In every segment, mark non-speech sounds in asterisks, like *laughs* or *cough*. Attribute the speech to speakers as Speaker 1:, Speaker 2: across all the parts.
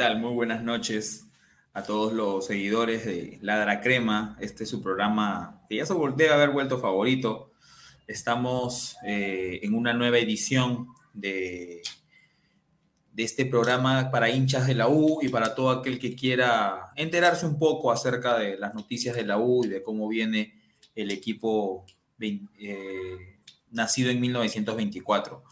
Speaker 1: Tal? Muy buenas noches a todos los seguidores de Ladra Crema. Este es su programa que ya se debe haber vuelto favorito. Estamos eh, en una nueva edición de, de este programa para hinchas de la U y para todo aquel que quiera enterarse un poco acerca de las noticias de la U y de cómo viene el equipo eh, nacido en 1924.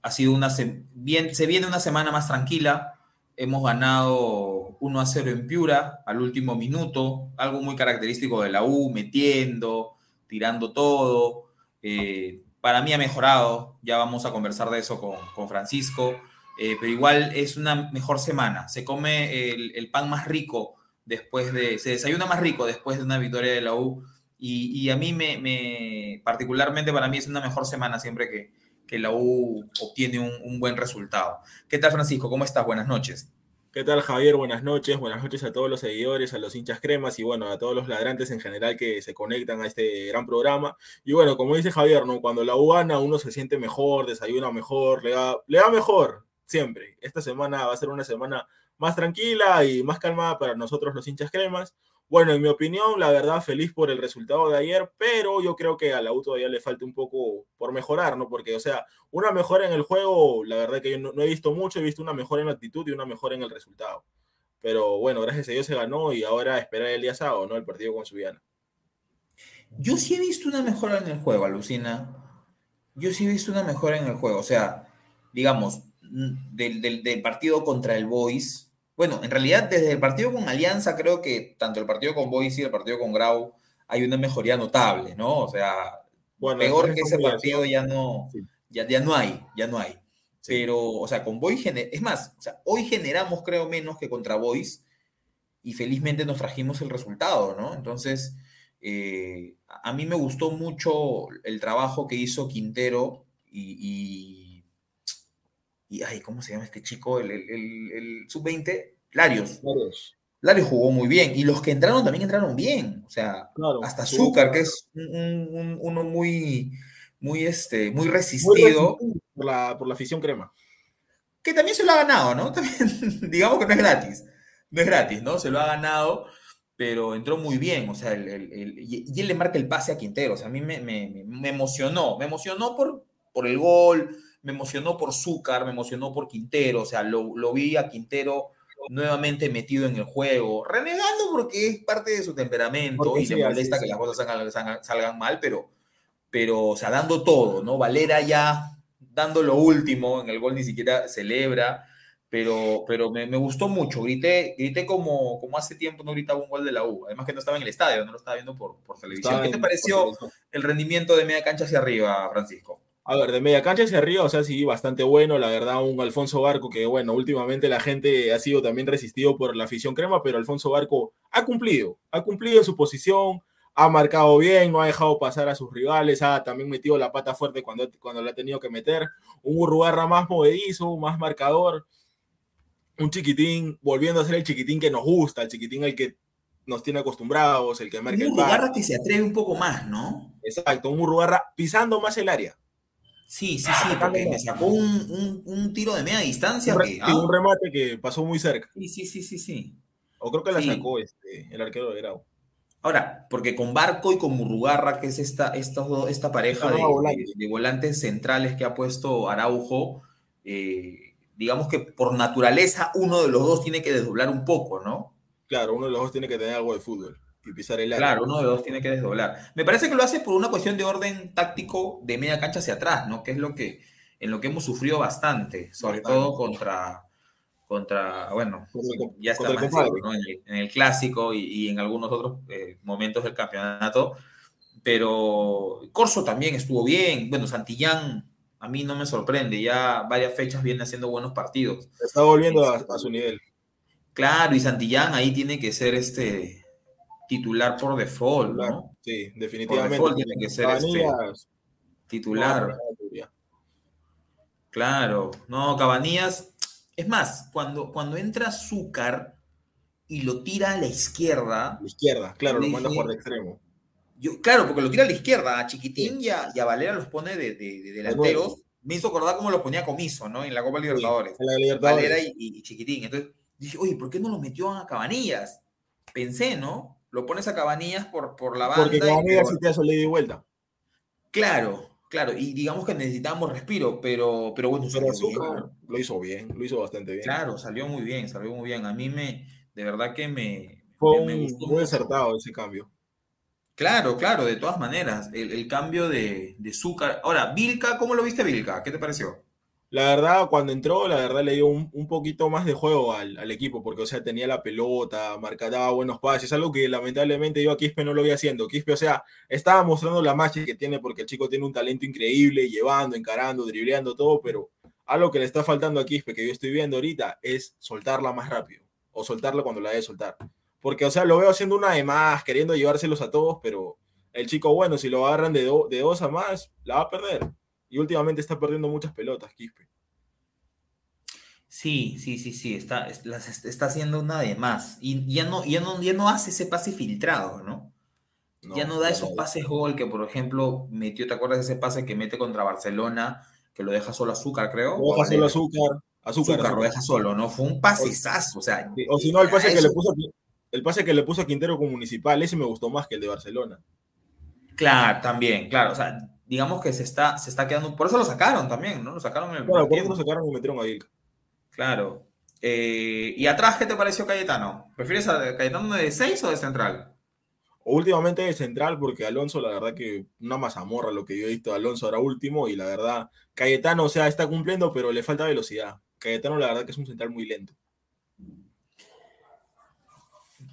Speaker 1: Ha sido una bien, se viene una semana más tranquila Hemos ganado 1 a 0 en Piura al último minuto, algo muy característico de la U, metiendo, tirando todo. Eh, para mí ha mejorado, ya vamos a conversar de eso con, Francisco, eh, pero igual es una mejor semana. Se come el, pan más rico después de, se desayuna más rico después de una victoria de la U. Y, a mí me, particularmente para mí es una mejor semana siempre que, que la U obtiene un, buen resultado. ¿Qué tal, Francisco? ¿Cómo estás? Buenas noches.
Speaker 2: ¿Qué tal, Javier? Buenas noches. Buenas noches a todos los seguidores, a los hinchas cremas y bueno, a todos los ladrantes en general que se conectan a este gran programa. Y bueno, como dice Javier. Cuando la U gana, uno se siente mejor, desayuna mejor, le da, le da mejor, siempre. Esta semana va a ser una semana más tranquila y más calmada para nosotros los hinchas cremas. Bueno, en mi opinión, la verdad, feliz por el resultado de ayer, pero yo creo que a la U todavía le falta un poco por mejorar, ¿no? Porque, o sea, una mejora en el juego, la verdad que yo no, he visto mucho, he visto una mejora en la actitud y una mejora en el resultado. Pero bueno, gracias a Dios se ganó y ahora esperar el día sábado, ¿no? El partido con Subiana.
Speaker 1: Yo sí he visto una mejora en el juego, Alucina. Yo sí he visto una mejora en el juego. O sea, digamos, del, del partido contra el Boys, bueno, en realidad desde el partido con Alianza creo que tanto el partido con Boise y el partido con Grau hay una mejoría notable, ¿no? O sea, peor que ese partido ya no, ya, ya no hay, ya no hay. Pero, o sea, con Boise, es más, o sea, hoy generamos creo menos que contra Boise y felizmente nos trajimos el resultado, ¿no? Entonces, eh, a mí me gustó mucho el trabajo que hizo Quintero y y, ay, ¿cómo se llama este chico? El, el, sub-20, Larios. Larios. jugó muy bien. Y los que entraron también entraron bien. O sea, hasta Azúcar, que es uno muy, muy, este, muy resistido.
Speaker 2: por, la, por la afición crema.
Speaker 1: Que también se lo ha ganado, ¿no? *laughs* También, digamos que no es gratis. No es gratis, ¿no? Se lo ha ganado pero entró muy bien, o sea, el, y él le marca el pase a Quintero, o sea, a mí me, me, emocionó, me emocionó por, por el gol, me emocionó por Zúcar, me emocionó por Quintero, o sea, lo, lo, vi a Quintero nuevamente metido en el juego, renegando porque es parte de su temperamento y le molesta que las cosas salgan, salgan, mal, pero, pero, o sea, dando todo, ¿no? Valera ya dando lo último, en el gol ni siquiera celebra, pero, pero me, me, gustó mucho. Grité, grité como, como hace tiempo no gritaba un gol de la U. Además que no estaba en el estadio, no lo estaba viendo por, por televisión. ¿Qué te pareció el rendimiento de media cancha hacia arriba, Francisco?
Speaker 2: A ver, de media cancha hacia arriba, o sea, sí, bastante bueno. La verdad, un Alfonso Barco que, bueno, últimamente la gente ha sido también resistido por la afición crema, pero Alfonso Barco ha cumplido, ha cumplido su posición, ha marcado bien, no ha dejado pasar a sus rivales, ha también metido la pata fuerte cuando, cuando la ha tenido que meter. Un Urrugarra más movedizo, más marcador un chiquitín volviendo a ser el chiquitín que nos gusta, el chiquitín al que nos tiene acostumbrados, el que marca
Speaker 1: un Urrugarra que se atreve un poco más, ¿no?
Speaker 2: Exacto, un Urrugarra pisando más el área.
Speaker 1: Sí, sí, sí, porque me sacó un, tiro de media distancia.
Speaker 2: Un,
Speaker 1: ah.
Speaker 2: un remate que pasó muy cerca.
Speaker 1: Sí, sí, sí, sí, sí.
Speaker 2: O creo que la sacó este, el arquero de Grau.
Speaker 1: Ahora, porque con Barco y con Murrugarra, que es esta, esta, esta pareja de, de, volantes centrales que ha puesto Araujo, eh, digamos que por naturaleza uno de los dos tiene que desdoblar un poco, ¿no?
Speaker 2: Claro, uno de los dos tiene que tener algo de fútbol y pisar el área.
Speaker 1: Claro, uno de los dos tiene que desdoblar. Me parece que lo hace por una cuestión de orden táctico de media cancha hacia atrás, ¿no? Que es lo que en lo que hemos sufrido bastante, sobre todo contra contra, bueno, ya está más ¿no? en, el, clásico y, en algunos otros eh, momentos del campeonato, pero Corso también estuvo bien, bueno, Santillán a mí no me sorprende. Ya varias fechas viene haciendo buenos partidos.
Speaker 2: Está volviendo a, su nivel.
Speaker 1: Claro, y Santillán ahí tiene que ser este titular por default, ¿no?
Speaker 2: Sí, definitivamente. Por
Speaker 1: tiene que ser este titular. Claro, no, Cabanías. Es más, cuando, cuando entra Azúcar y lo tira a la izquierda.
Speaker 2: La izquierda, claro, lo manda por de extremo
Speaker 1: claro, porque lo tira a la izquierda, a Chiquitín y a, Valera los pone de, delanteros. Me hizo acordar cómo lo ponía Comiso, ¿no? En la Copa Libertadores. Valera y, Chiquitín. Entonces dije, oye, ¿por qué no lo metió a Cabanillas? Pensé, ¿no? Lo pones a Cabanillas por, por la banda.
Speaker 2: Porque Cabanillas sí te hace y vuelta.
Speaker 1: Claro, claro. Y digamos que necesitábamos respiro, pero, pero bueno.
Speaker 2: Pero lo hizo bien, lo hizo bastante bien.
Speaker 1: Claro, salió muy bien, salió muy bien. A mí me, de verdad que me...
Speaker 2: Fue muy acertado ese cambio.
Speaker 1: Claro, claro, de todas maneras, el, cambio de, de Zúcar. Ahora, Vilca, ¿cómo lo viste Vilca? ¿Qué te pareció?
Speaker 2: La verdad, cuando entró, la verdad le dio un, poquito más de juego al, equipo, porque, o sea, tenía la pelota, marcaba buenos pases, algo que lamentablemente yo a Quispe no lo vi haciendo. Quispe, o sea, estaba mostrando la magia que tiene, porque el chico tiene un talento increíble, llevando, encarando, dribleando todo, pero algo que le está faltando a Quispe, que yo estoy viendo ahorita, es soltarla más rápido, o soltarla cuando la debe soltar. Porque, o sea, lo veo haciendo una de más, queriendo llevárselos a todos, pero el chico, bueno, si lo agarran de, de dos a más, la va a perder. Y últimamente está perdiendo muchas pelotas, Quispe.
Speaker 1: Sí, sí, sí, sí, está, está haciendo una de más. Y ya no, ya no, ya no hace ese pase filtrado, ¿no? ya no da esos pases gol que, por ejemplo, metió, ¿te acuerdas de ese pase que mete contra Barcelona, que lo deja solo Azúcar, creo?
Speaker 2: Lo deja solo Azúcar.
Speaker 1: Azúcar, lo deja solo, ¿no? Fue un pasesazo, o sea.
Speaker 2: o si no, el pase que le puso el pase que le puso a Quintero con Municipal, ese me gustó más que el de Barcelona.
Speaker 1: Claro, también, claro. O sea, digamos que se está, se está quedando. Por eso lo sacaron también, ¿no? Lo sacaron en el.
Speaker 2: Claro, por eso lo sacaron y metieron a Vilca.
Speaker 1: Claro. Eh, ¿Y atrás qué te pareció Cayetano? ¿Prefieres a Cayetano de 6 o de central?
Speaker 2: Últimamente de central, porque Alonso, la verdad que una mazamorra lo que yo he visto Alonso ahora último, y la verdad, Cayetano, o sea, está cumpliendo, pero le falta velocidad. Cayetano, la verdad que es un central muy lento.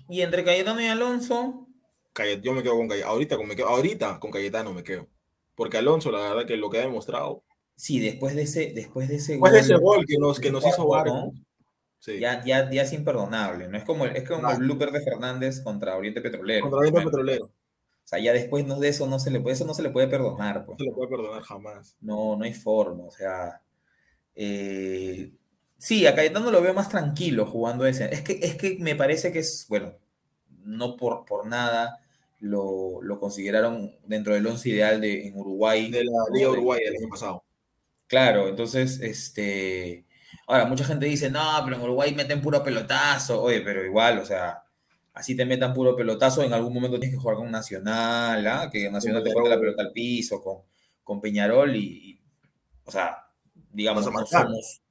Speaker 1: Y entre Cayetano y Alonso.
Speaker 2: yo me quedo con Cayetano. Ahorita, con, me quedo, ahorita con Cayetano me quedo. Porque Alonso, la verdad, que lo que ha demostrado.
Speaker 1: Sí, después de ese, después de ese
Speaker 2: después gol. de ese gol que nos, que nos hizo Vargas.
Speaker 1: Ya, ya, ya es imperdonable, ¿no? Es como, es como el blooper de Fernández contra Oriente Petrolero.
Speaker 2: Contra Oriente Petrolero. O
Speaker 1: sea, ya después de eso no se le puede, eso no se le puede perdonar. Pues.
Speaker 2: No se le puede perdonar jamás.
Speaker 1: No, no hay forma. O sea, Eh, sí, a Cayetano lo veo más tranquilo jugando ese. Es que, es que me parece que es, bueno, no por, por nada lo, lo consideraron dentro del once ideal de, en Uruguay.
Speaker 2: De la Liga Uruguay del año pasado.
Speaker 1: Claro, entonces, este. Ahora, mucha gente dice, no, pero en Uruguay meten puro pelotazo. Oye, pero igual, o sea, así te metan puro pelotazo, en algún momento tienes que jugar con Nacional, ¿ah? que Nacional te ponga la pelota al piso, con, con Peñarol y, o sea, digamos,
Speaker 2: Vas a marcar.
Speaker 1: somos-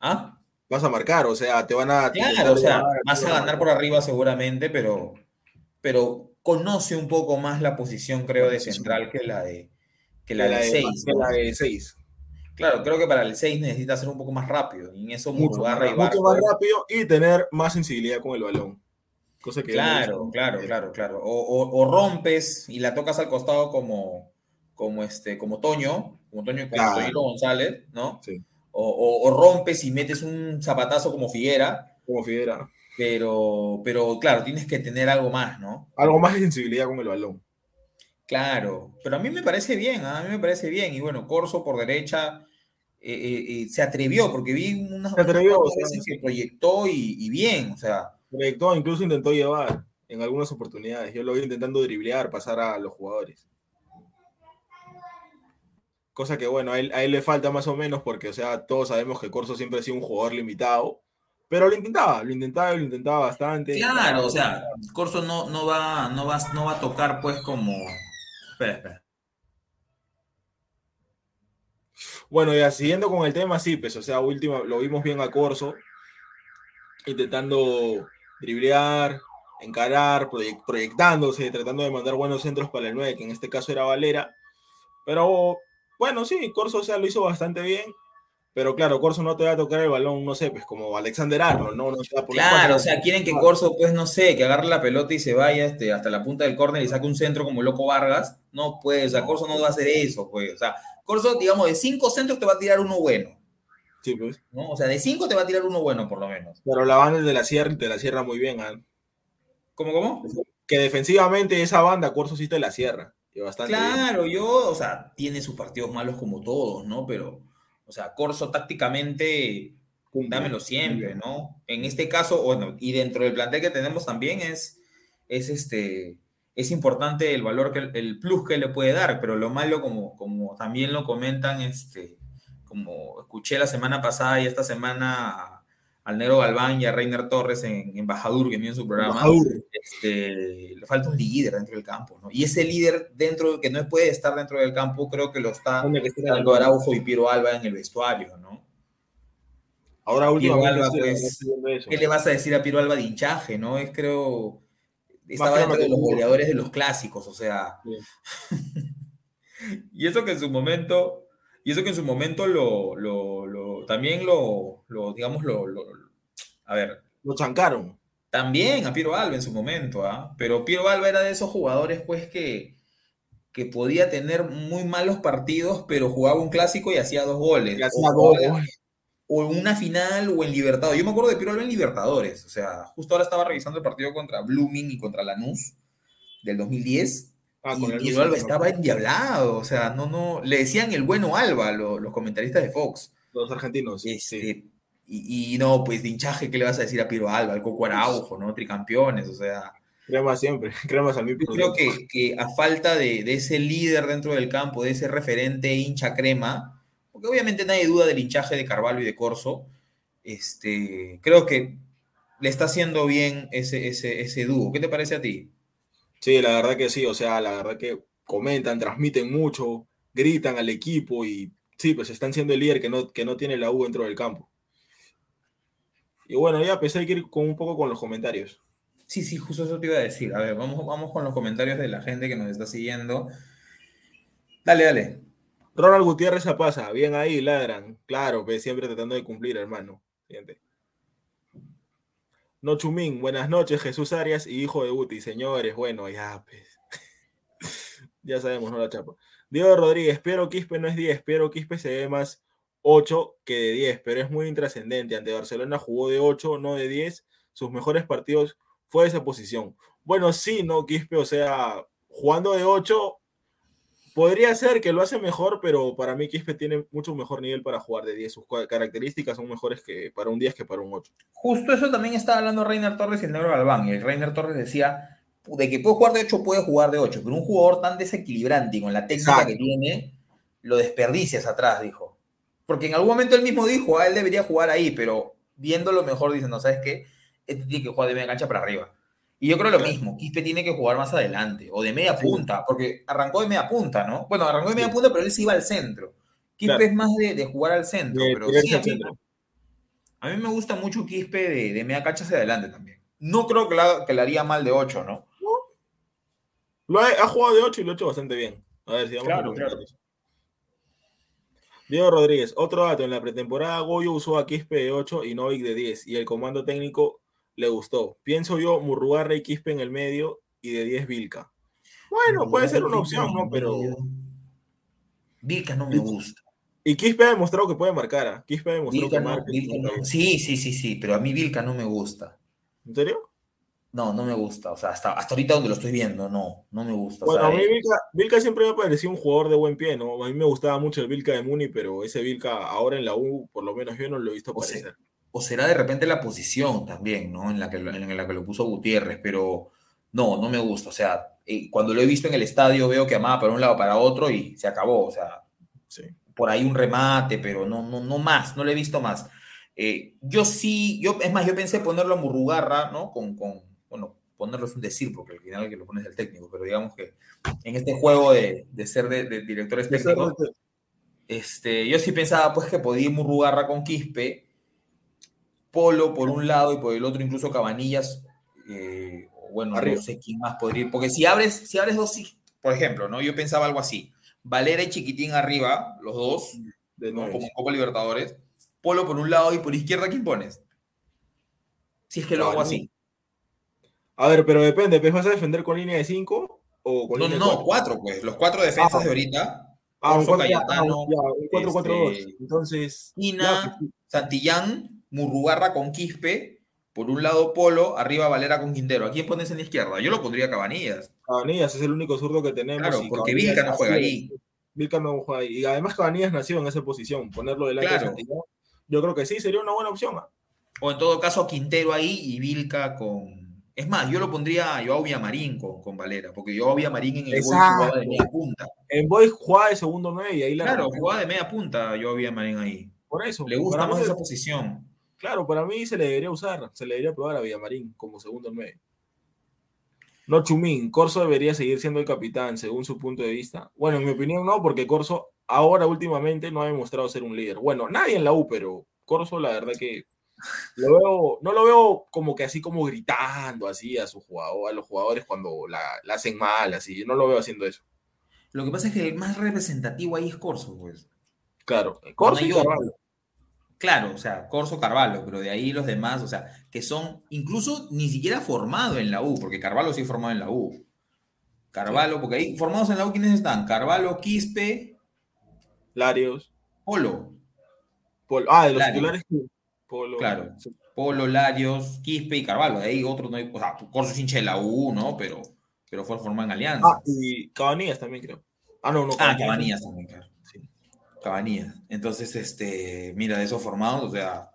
Speaker 1: ¿Ah?
Speaker 2: Vas a marcar, o sea, te van a.
Speaker 1: Claro, o sea, vas a
Speaker 2: ganar
Speaker 1: por arriba seguramente, pero, pero conoce un poco más la posición, creo, de central que la de, que la
Speaker 2: que
Speaker 1: de 6.
Speaker 2: que la de seis.
Speaker 1: Claro, creo que para el 6 necesita ser un poco más rápido. Y en eso
Speaker 2: Mucho,
Speaker 1: y
Speaker 2: más, mucho más rápido y tener más sensibilidad con el balón. Cosa que
Speaker 1: Claro, claro, claro, claro. O, o- o rompes y la tocas al costado como, como este, como Toño, como Toño, como González, ¿no?
Speaker 2: Sí.
Speaker 1: O, rompes y metes un zapatazo como Figuera,
Speaker 2: Como Fidera.
Speaker 1: Pero, pero claro, tienes que tener algo más, ¿no?
Speaker 2: Algo más de sensibilidad con el balón.
Speaker 1: Claro, pero a mí me parece bien, ¿ah? a mí me parece bien. Y bueno, Corso por derecha eh, eh, eh, se atrevió, porque vi unas,
Speaker 2: Se atrevió,
Speaker 1: unas
Speaker 2: o sea,
Speaker 1: veces que proyectó y, y bien, o sea,
Speaker 2: Proyectó, incluso intentó llevar en algunas oportunidades. Yo lo vi intentando driblear, pasar a los jugadores. Cosa que, bueno, a él, a él le falta más o menos porque, o sea, todos sabemos que Corso siempre ha sido un jugador limitado. Pero lo intentaba, lo intentaba lo intentaba bastante.
Speaker 1: claro, o sea, Corso no, no, va, no, va, no va a tocar pues como... Espera, espera.
Speaker 2: Bueno, ya siguiendo con el tema, sí, pues, o sea, última, lo vimos bien a Corso, intentando driblear, encarar, proyec- proyectándose, tratando de mandar buenos centros para el 9, que en este caso era Valera. Pero bueno, sí, Corso, o sea, lo hizo bastante bien. Pero claro, Corso no te va a tocar el balón, no sé, pues como Alexander Arnold, ¿no? no te va a poner
Speaker 1: Claro,
Speaker 2: cuatro.
Speaker 1: o sea, quieren que Corso, pues no sé, que agarre la pelota y se vaya este, hasta la punta del córner y saque un centro como Loco Vargas. No, pues, o sea, Corso no va a hacer eso, pues. O sea, Corso, digamos, de cinco centros te va a tirar uno bueno,
Speaker 2: Sí, pues.
Speaker 1: ¿no? O sea, de cinco te va a tirar uno bueno, por lo menos.
Speaker 2: Pero la banda de la sierra te la cierra muy bien, ¿ah?
Speaker 1: ¿Cómo, cómo?
Speaker 2: Que defensivamente esa banda, Corso sí te la cierra. Bastante bien.
Speaker 1: Claro, yo, o sea, tiene sus partidos malos como todos, ¿no? Pero, o sea, Corso tácticamente, dámelo siempre, ¿no? En este caso, bueno, y dentro del plantel que tenemos también es, es este, es importante el valor que el, plus que le puede dar, pero lo malo, como, como también lo comentan, este, como escuché la semana pasada y esta semana al Negro Galván y a Reiner Torres en, en Bajadur, que en su programa, este, le falta un líder dentro del campo, ¿no? Y ese líder dentro, que no puede estar dentro del campo, creo que lo está dando Araujo y Piero Alba en el vestuario, ¿no?
Speaker 2: Ahora últimamente
Speaker 1: Alba, pues. ¿Qué le vas a decir a Piero Alba de hinchaje, no? Es creo, estaba dentro de los goleadores de los clásicos, o sea. *laughs* Y eso que en su momento, y eso que en su momento lo, lo, lo- también lo, lo digamos, lo, lo- a ver,
Speaker 2: Lo chancaron.
Speaker 1: También a Piero Alba en su momento, ¿ah? Pero Piero Alba era de esos jugadores, pues, que, que podía tener muy malos partidos, pero jugaba un clásico y hacía dos goles.
Speaker 2: Y
Speaker 1: O
Speaker 2: hacía
Speaker 1: jugaba-
Speaker 2: dos goles.
Speaker 1: o en una final o en Libertadores. Yo me acuerdo de Piero Alba en Libertadores. O sea, justo ahora estaba revisando el partido contra Blooming y contra Lanús del 2010.
Speaker 2: Ah,
Speaker 1: y Piero Alba estaba endiablado. O sea, no, no. Le decían el bueno Alba lo- los comentaristas de Fox.
Speaker 2: Los argentinos. sí.
Speaker 1: Y, y no, pues de hinchaje, ¿qué le vas a decir a Piero Alba? Al Coco Araujo, ¿no? Tricampeones, o sea.
Speaker 2: Crema siempre. *laughs* Cremas al mil
Speaker 1: Yo creo que, que a falta de, de ese líder dentro del campo, de ese referente hincha crema, porque obviamente nadie duda del hinchaje de Carvalho y de Corso, este, creo que le está haciendo bien ese, ese, ese dúo. ¿Qué te parece a ti?
Speaker 2: Sí, la verdad que sí. O sea, la verdad que comentan, transmiten mucho, gritan al equipo y sí, pues están siendo el líder que no, que no tiene la U dentro del campo. Y bueno, ya hay que ir con un poco con los comentarios.
Speaker 1: Sí, sí, justo eso te iba a decir. A ver, vamos, vamos con los comentarios de la gente que nos está siguiendo. Dale, dale.
Speaker 2: Ronald Gutiérrez se pasa, bien ahí, ladran. Claro, pues siempre tratando de cumplir, hermano. Siguiente. No Chumín, buenas noches, Jesús Arias y hijo de Guti. Señores, bueno, ya, pues. *laughs* ya sabemos, no la chapa. Diego Rodríguez, Piero Quispe no es 10, Piero Quispe se ve más 8 que de 10, pero es muy intrascendente. Ante Barcelona jugó de 8, no de 10. Sus mejores partidos fue esa posición. Bueno, sí, no, Quispe, o sea, jugando de 8 Podría ser que lo hace mejor, pero para mí Quispe tiene mucho mejor nivel para jugar de 10. Sus características son mejores que para un 10 que para un 8.
Speaker 1: Justo eso también estaba hablando Reiner Torres y el Negro Galván. Y el Reiner Torres decía, de que puede jugar de 8, puede jugar de 8, pero un jugador tan desequilibrante y con la técnica que tiene, lo desperdicias atrás, dijo. Porque en algún momento él mismo dijo, ah, él debería jugar ahí, pero viéndolo mejor dicen, no, ¿sabes qué? Este tiene que jugar de media cancha para arriba. Y yo creo lo mismo, Quispe tiene que jugar más adelante, o de media punta, porque arrancó de media punta, ¿no? Bueno, arrancó de media punta, pero él se iba al centro. Quispe es más de, jugar al centro, pero sí, a mí, me gusta mucho Quispe de, de media cancha hacia adelante también. No creo que, la, que haría mal de 8, ¿no?
Speaker 2: Lo ha, jugado de 8 y lo ha hecho bastante bien. A ver si vamos claro, claro. Diego Rodríguez, otro dato, en la pretemporada Goyo usó a Quispe de 8 y Novik de 10 y el comando técnico le gustó. Pienso yo, Murrugarra y Quispe en el medio y de 10 Vilca. Bueno, puede ser una opción, ¿no? Pero.
Speaker 1: Vilca no me gusta.
Speaker 2: Y Quispe ha demostrado que puede marcar. ¿ah? Quispe ha demostrado que marca.
Speaker 1: Sí, sí, sí, sí, pero a mí Vilca no me gusta.
Speaker 2: ¿En serio?
Speaker 1: No, no me gusta. O sea, hasta, hasta ahorita donde lo estoy viendo, no, no me gusta.
Speaker 2: Bueno, a mí eh, Vilca, siempre me ha parecido un jugador de buen pie, ¿no? A mí me gustaba mucho el Vilca de Muni, pero ese Vilca ahora en la U, por lo menos yo no lo he visto aparecer
Speaker 1: o será de repente la posición también, ¿no? En la que, en la que lo puso Gutiérrez, pero no, no me gusta. O sea, eh, cuando lo he visto en el estadio veo que amaba para un lado, para otro y se acabó. O sea, por ahí un remate, pero no, no, no más, no lo he visto más. Eh, yo sí, yo, es más, yo pensé ponerlo a Murrugarra, ¿no? Con, con, bueno, ponerlo es un decir, porque al final el que lo pone es el técnico, pero digamos que en este juego de, de ser de, directores técnicos, este, yo sí pensaba pues que podía Murrugarra con Quispe, Polo por un lado y por el otro incluso Cabanillas, eh, bueno, no sé quién más podría ir, porque si abres, si abres dos, por ejemplo, ¿no? Yo pensaba algo así, Valera y Chiquitín arriba, los dos, de como Copa Libertadores, Polo por un lado y por izquierda, ¿quién pones? Si es que lo hago así.
Speaker 2: A ver, pero depende, ¿vas a defender con línea de 5 o con
Speaker 1: no, línea no, no, cuatro, pues, los cuatro defensas ah. de ahorita.
Speaker 2: Ah, un 4-4-2. Este, Entonces.
Speaker 1: Ina, pues, Santillán, Murrugarra con Quispe, por un lado Polo, arriba Valera con Quintero. ¿A quién pones en la izquierda? Yo lo pondría Cabanillas.
Speaker 2: Cabanillas es el único zurdo que tenemos.
Speaker 1: Claro, porque Vilca no juega ahí.
Speaker 2: Vilca no juega ahí. Y además Cabanillas nació en esa posición. Ponerlo delante claro. de Yo creo que sí, sería una buena opción. ¿ah?
Speaker 1: O en todo caso Quintero ahí y Vilca con... Es más, yo lo pondría a Joao Villamarín con, con Valera, porque Joao Villamarín en el Boy jugaba de media punta.
Speaker 2: En Boy jugaba de segundo medio y ahí
Speaker 1: la Claro, jugaba de media punta Joao Villamarín ahí.
Speaker 2: Por eso.
Speaker 1: Le gusta más esa posición.
Speaker 2: Claro, para mí se le debería usar, se le debería probar a Villamarín como segundo medio. No Chumín, Corso debería seguir siendo el capitán, según su punto de vista. Bueno, en mi opinión no, porque Corso ahora últimamente no ha demostrado ser un líder. Bueno, nadie en la U, pero Corso la verdad que lo veo, no lo veo como que así como gritando así a su jugador, a los jugadores cuando la, hacen mal, así. no lo veo haciendo eso.
Speaker 1: Lo que pasa es que el más representativo ahí es Corso, pues.
Speaker 2: Claro, Corso y
Speaker 1: Claro, o sea, Corso Carvalho, pero de ahí los demás, o sea, que son incluso ni siquiera formado en la U, porque Carvalho sí formado en la U. Carvalho, porque ahí formados en la U, ¿quiénes están? Carvalho, Quispe.
Speaker 2: Larios.
Speaker 1: Polo.
Speaker 2: Polo. Ah, de los titulares.
Speaker 1: Polo. Claro. Polo, Larios, Quispe y Carvalho. De ahí otros no hay. O sea, Corso es hincha de la U, ¿no? Pero, pero fue formado en Alianza.
Speaker 2: Ah, y Cabanillas también, creo.
Speaker 1: Ah, no, no. Ah, Cabanillas también, claro. Cabanía. Entonces, este, mira, de esos formados, o sea,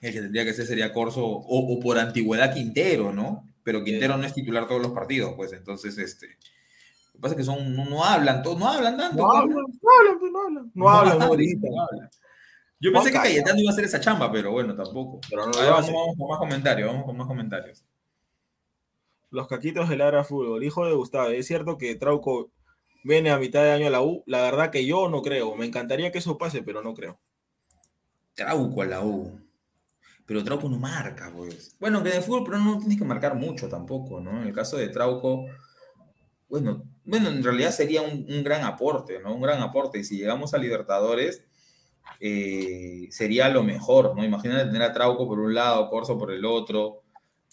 Speaker 1: el que tendría que ser sería Corso o, por antigüedad Quintero, ¿no? Pero Quintero no es titular todos los partidos, pues entonces, este. Lo que pasa es que son, no, hablan, todos, no hablan tanto.
Speaker 2: No hablan, no hablan, no hablan. No, hablan, no, hablan.
Speaker 1: Yo pensé que Cayetano iba a hacer esa chamba, pero bueno, tampoco. Pero no vamos, vamos, con más comentarios, vamos con más comentarios.
Speaker 2: Los caquitos del Lara Fútbol, hijo de Gustavo, es cierto que Trauco viene a mitad de año a la U. La verdad que yo no creo. Me encantaría que eso pase, pero no creo.
Speaker 1: Trauco a la U. Pero Trauco no marca, pues. Bueno, que en el fútbol, pero no tienes que marcar mucho tampoco, ¿no? En el caso de Trauco, bueno, bueno, en realidad sería un, gran aporte, ¿no? Un gran aporte. Y si llegamos a Libertadores, eh, sería lo mejor, ¿no? Imagínate tener a Trauco por un lado, Corso por el otro,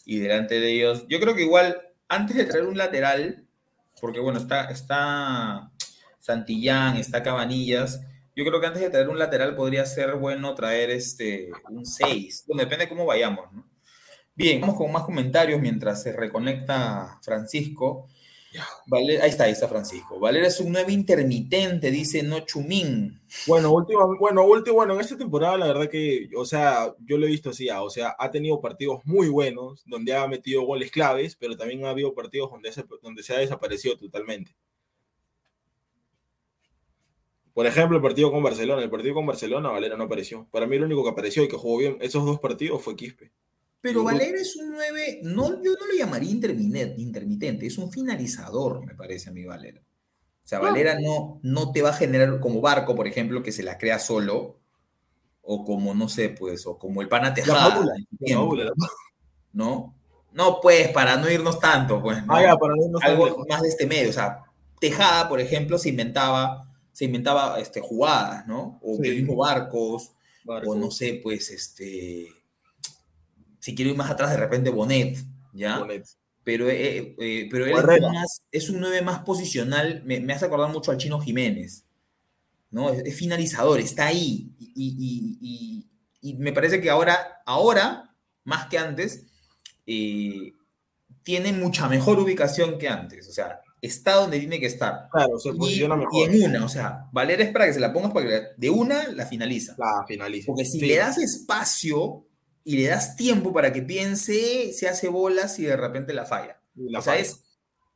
Speaker 1: y delante de ellos. Yo creo que igual, antes de traer un lateral, porque bueno, está, está Santillán, está Cabanillas. Yo creo que antes de traer un lateral podría ser bueno traer este, un 6. Bueno, depende de cómo vayamos, ¿no? Bien, vamos con más comentarios mientras se reconecta Francisco. Ahí está, ahí está Francisco. Valera es un nuevo intermitente, dice No Chumín.
Speaker 2: Bueno, último, bueno, último, bueno, en esta temporada la verdad que, o sea, yo lo he visto así, o sea, ha tenido partidos muy buenos, donde ha metido goles claves, pero también ha habido partidos donde se, donde se ha desaparecido totalmente. Por ejemplo, el partido con Barcelona. El partido con Barcelona, Valera no apareció. Para mí, el único que apareció y que jugó bien esos dos partidos fue Quispe.
Speaker 1: Pero Valera es un 9, no, yo no lo llamaría intermitente, es un finalizador, me parece a mí Valera. O sea, Valera no, no te va a generar como Barco, por ejemplo, que se la crea solo, o como, no sé, pues, o como el pana Tejada. ¿No? No, pues, para no irnos tanto, pues.
Speaker 2: Ah, ya, para no irnos
Speaker 1: Algo más de este medio. O sea, Tejada, por ejemplo, se inventaba, se inventaba este, jugadas, ¿no? O el mismo Barcos, o no sé, pues, este si quiero ir más atrás, de repente Bonet, ¿ya? Pero, eh, eh, pero él es, un 9 más posicional, me, hace acordar mucho al Chino Jiménez, ¿no? Es, finalizador, está ahí. Y, me parece que ahora, ahora, más que antes, eh, tiene mucha mejor ubicación que antes. O sea, está donde tiene que estar.
Speaker 2: Claro, se posiciona mejor.
Speaker 1: Y en una, o sea, Valera es para que se la pongas para que de una la finaliza.
Speaker 2: La finaliza.
Speaker 1: Porque si le das espacio, y le das tiempo para que piense, se hace bolas y de repente la falla. o sea, es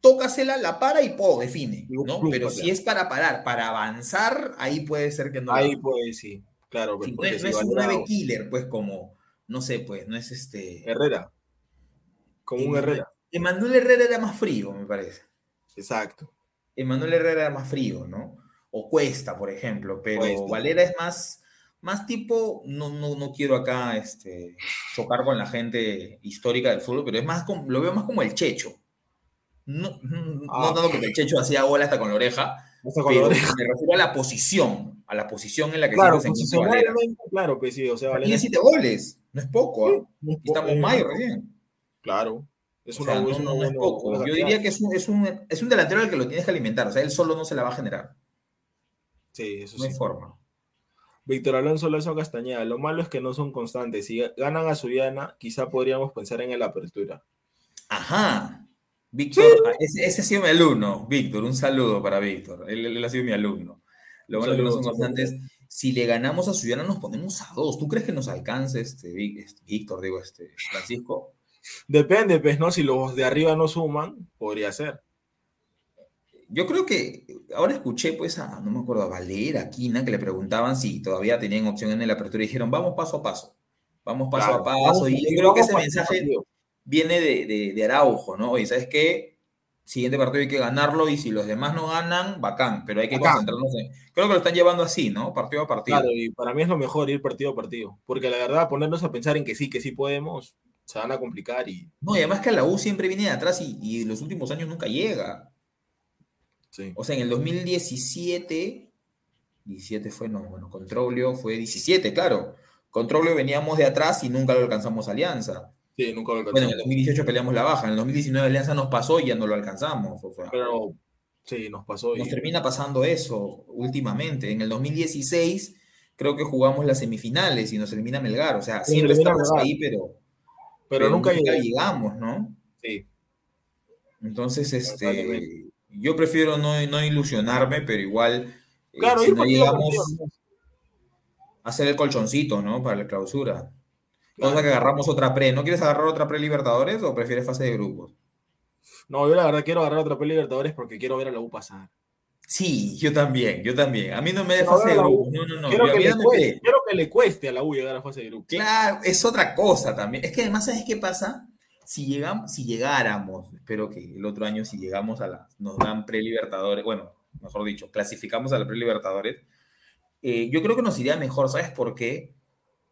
Speaker 1: tócasela, la para y po, define, ¿no? Pero si es para parar, para avanzar, ahí puede ser que no.
Speaker 2: Ahí puede, sí, claro.
Speaker 1: no, es, un 9 killer, pues como, no sé, pues, no es este...
Speaker 2: Herrera. Como un Herrera.
Speaker 1: Emanuel Herrera era más frío, me parece.
Speaker 2: Exacto.
Speaker 1: Emanuel Herrera era más frío, ¿no? O Cuesta, por ejemplo, pero Valera es más más tipo, no, no, no quiero acá este, chocar con la gente histórica del fútbol, pero es más lo veo más como el Checho. No, no ah. tanto porque el Checho hacía bola hasta con la oreja, pero me refiero a la posición, a la posición en la que
Speaker 2: claro, se encuentra Claro, pues sí, o sea,
Speaker 1: Valera. Tiene goles, no es poco, ¿eh? Estamos mayo recién.
Speaker 2: Claro.
Speaker 1: Es una, no, no, es poco. Yo diría que es un, es, un, es un delantero al que lo tienes que alimentar, o sea, él solo no se la va a generar.
Speaker 2: Sí, eso
Speaker 1: sí.
Speaker 2: No
Speaker 1: hay forma.
Speaker 2: Víctor Alonso Lazo Castañeda, lo malo es que no son constantes. Si ganan a Suyana, quizá podríamos pensar en la apertura.
Speaker 1: Ajá. Víctor, ah, ese, ha sido mi alumno, Víctor, un saludo para Víctor. Él, ha sido mi alumno. Lo malo es que no son constantes. Si le ganamos a Suyana, nos ponemos a dos. ¿Tú crees que nos alcance este, este Víctor, digo, este Francisco?
Speaker 2: Depende, pues, ¿no? Si los de arriba no suman, podría ser
Speaker 1: yo creo que ahora escuché pues a, no me acuerdo, a Valera, a Quina, que le preguntaban si todavía tenían opción en la apertura y dijeron, vamos paso a paso, vamos paso a paso. y yo creo que ese mensaje viene de, de, Araujo, ¿no? Oye, ¿sabes qué? Siguiente partido hay que ganarlo y si los demás no ganan, bacán, pero hay que concentrarnos en... Creo que lo están llevando así, ¿no? Partido a partido.
Speaker 2: Claro, y para mí es lo mejor ir partido a partido, porque la verdad, ponernos a pensar en que sí, que sí podemos, se van a complicar y...
Speaker 1: No, y además que la U siempre viene de atrás y, y los últimos años nunca llega. O sea, en el 2017, 17 fue, no, bueno, Controlio fue 17, claro. Controlio veníamos de atrás y nunca lo alcanzamos Alianza.
Speaker 2: Sí, nunca lo alcanzamos.
Speaker 1: Bueno, en el 2018 peleamos la baja, en el 2019 Alianza nos pasó y ya no lo alcanzamos.
Speaker 2: Pero sí, nos pasó.
Speaker 1: Nos termina pasando eso últimamente. En el 2016 creo que jugamos las semifinales y nos elimina Melgar. O sea, siempre estamos ahí, pero,
Speaker 2: pero, nunca,
Speaker 1: llegamos, ¿no?
Speaker 2: Sí.
Speaker 1: Entonces, este yo prefiero no, no ilusionarme, pero igual,
Speaker 2: eh, claro, si no llegamos
Speaker 1: hacer el colchoncito, ¿no? Para la clausura. Cosa que agarramos otra pre. ¿No quieres agarrar otra pre Libertadores o prefieres fase de grupos?
Speaker 2: No, yo la verdad quiero agarrar otra pre Libertadores porque quiero ver a la U pasar.
Speaker 1: Sí, yo también, yo también. A mí no me de fase de grupos. No, no, no.
Speaker 2: Quiero que, le cueste, quiero que, le cueste, a la U llegar a fase de grupos.
Speaker 1: Claro, es otra cosa también. Es que además, ¿sabes qué pasa? Si, llegamos, si llegáramos, espero que el otro año si llegamos a la, nos dan pre-libertadores, bueno, mejor dicho, clasificamos a la pre-libertadores, eh, yo creo que nos iría mejor, ¿sabes por qué?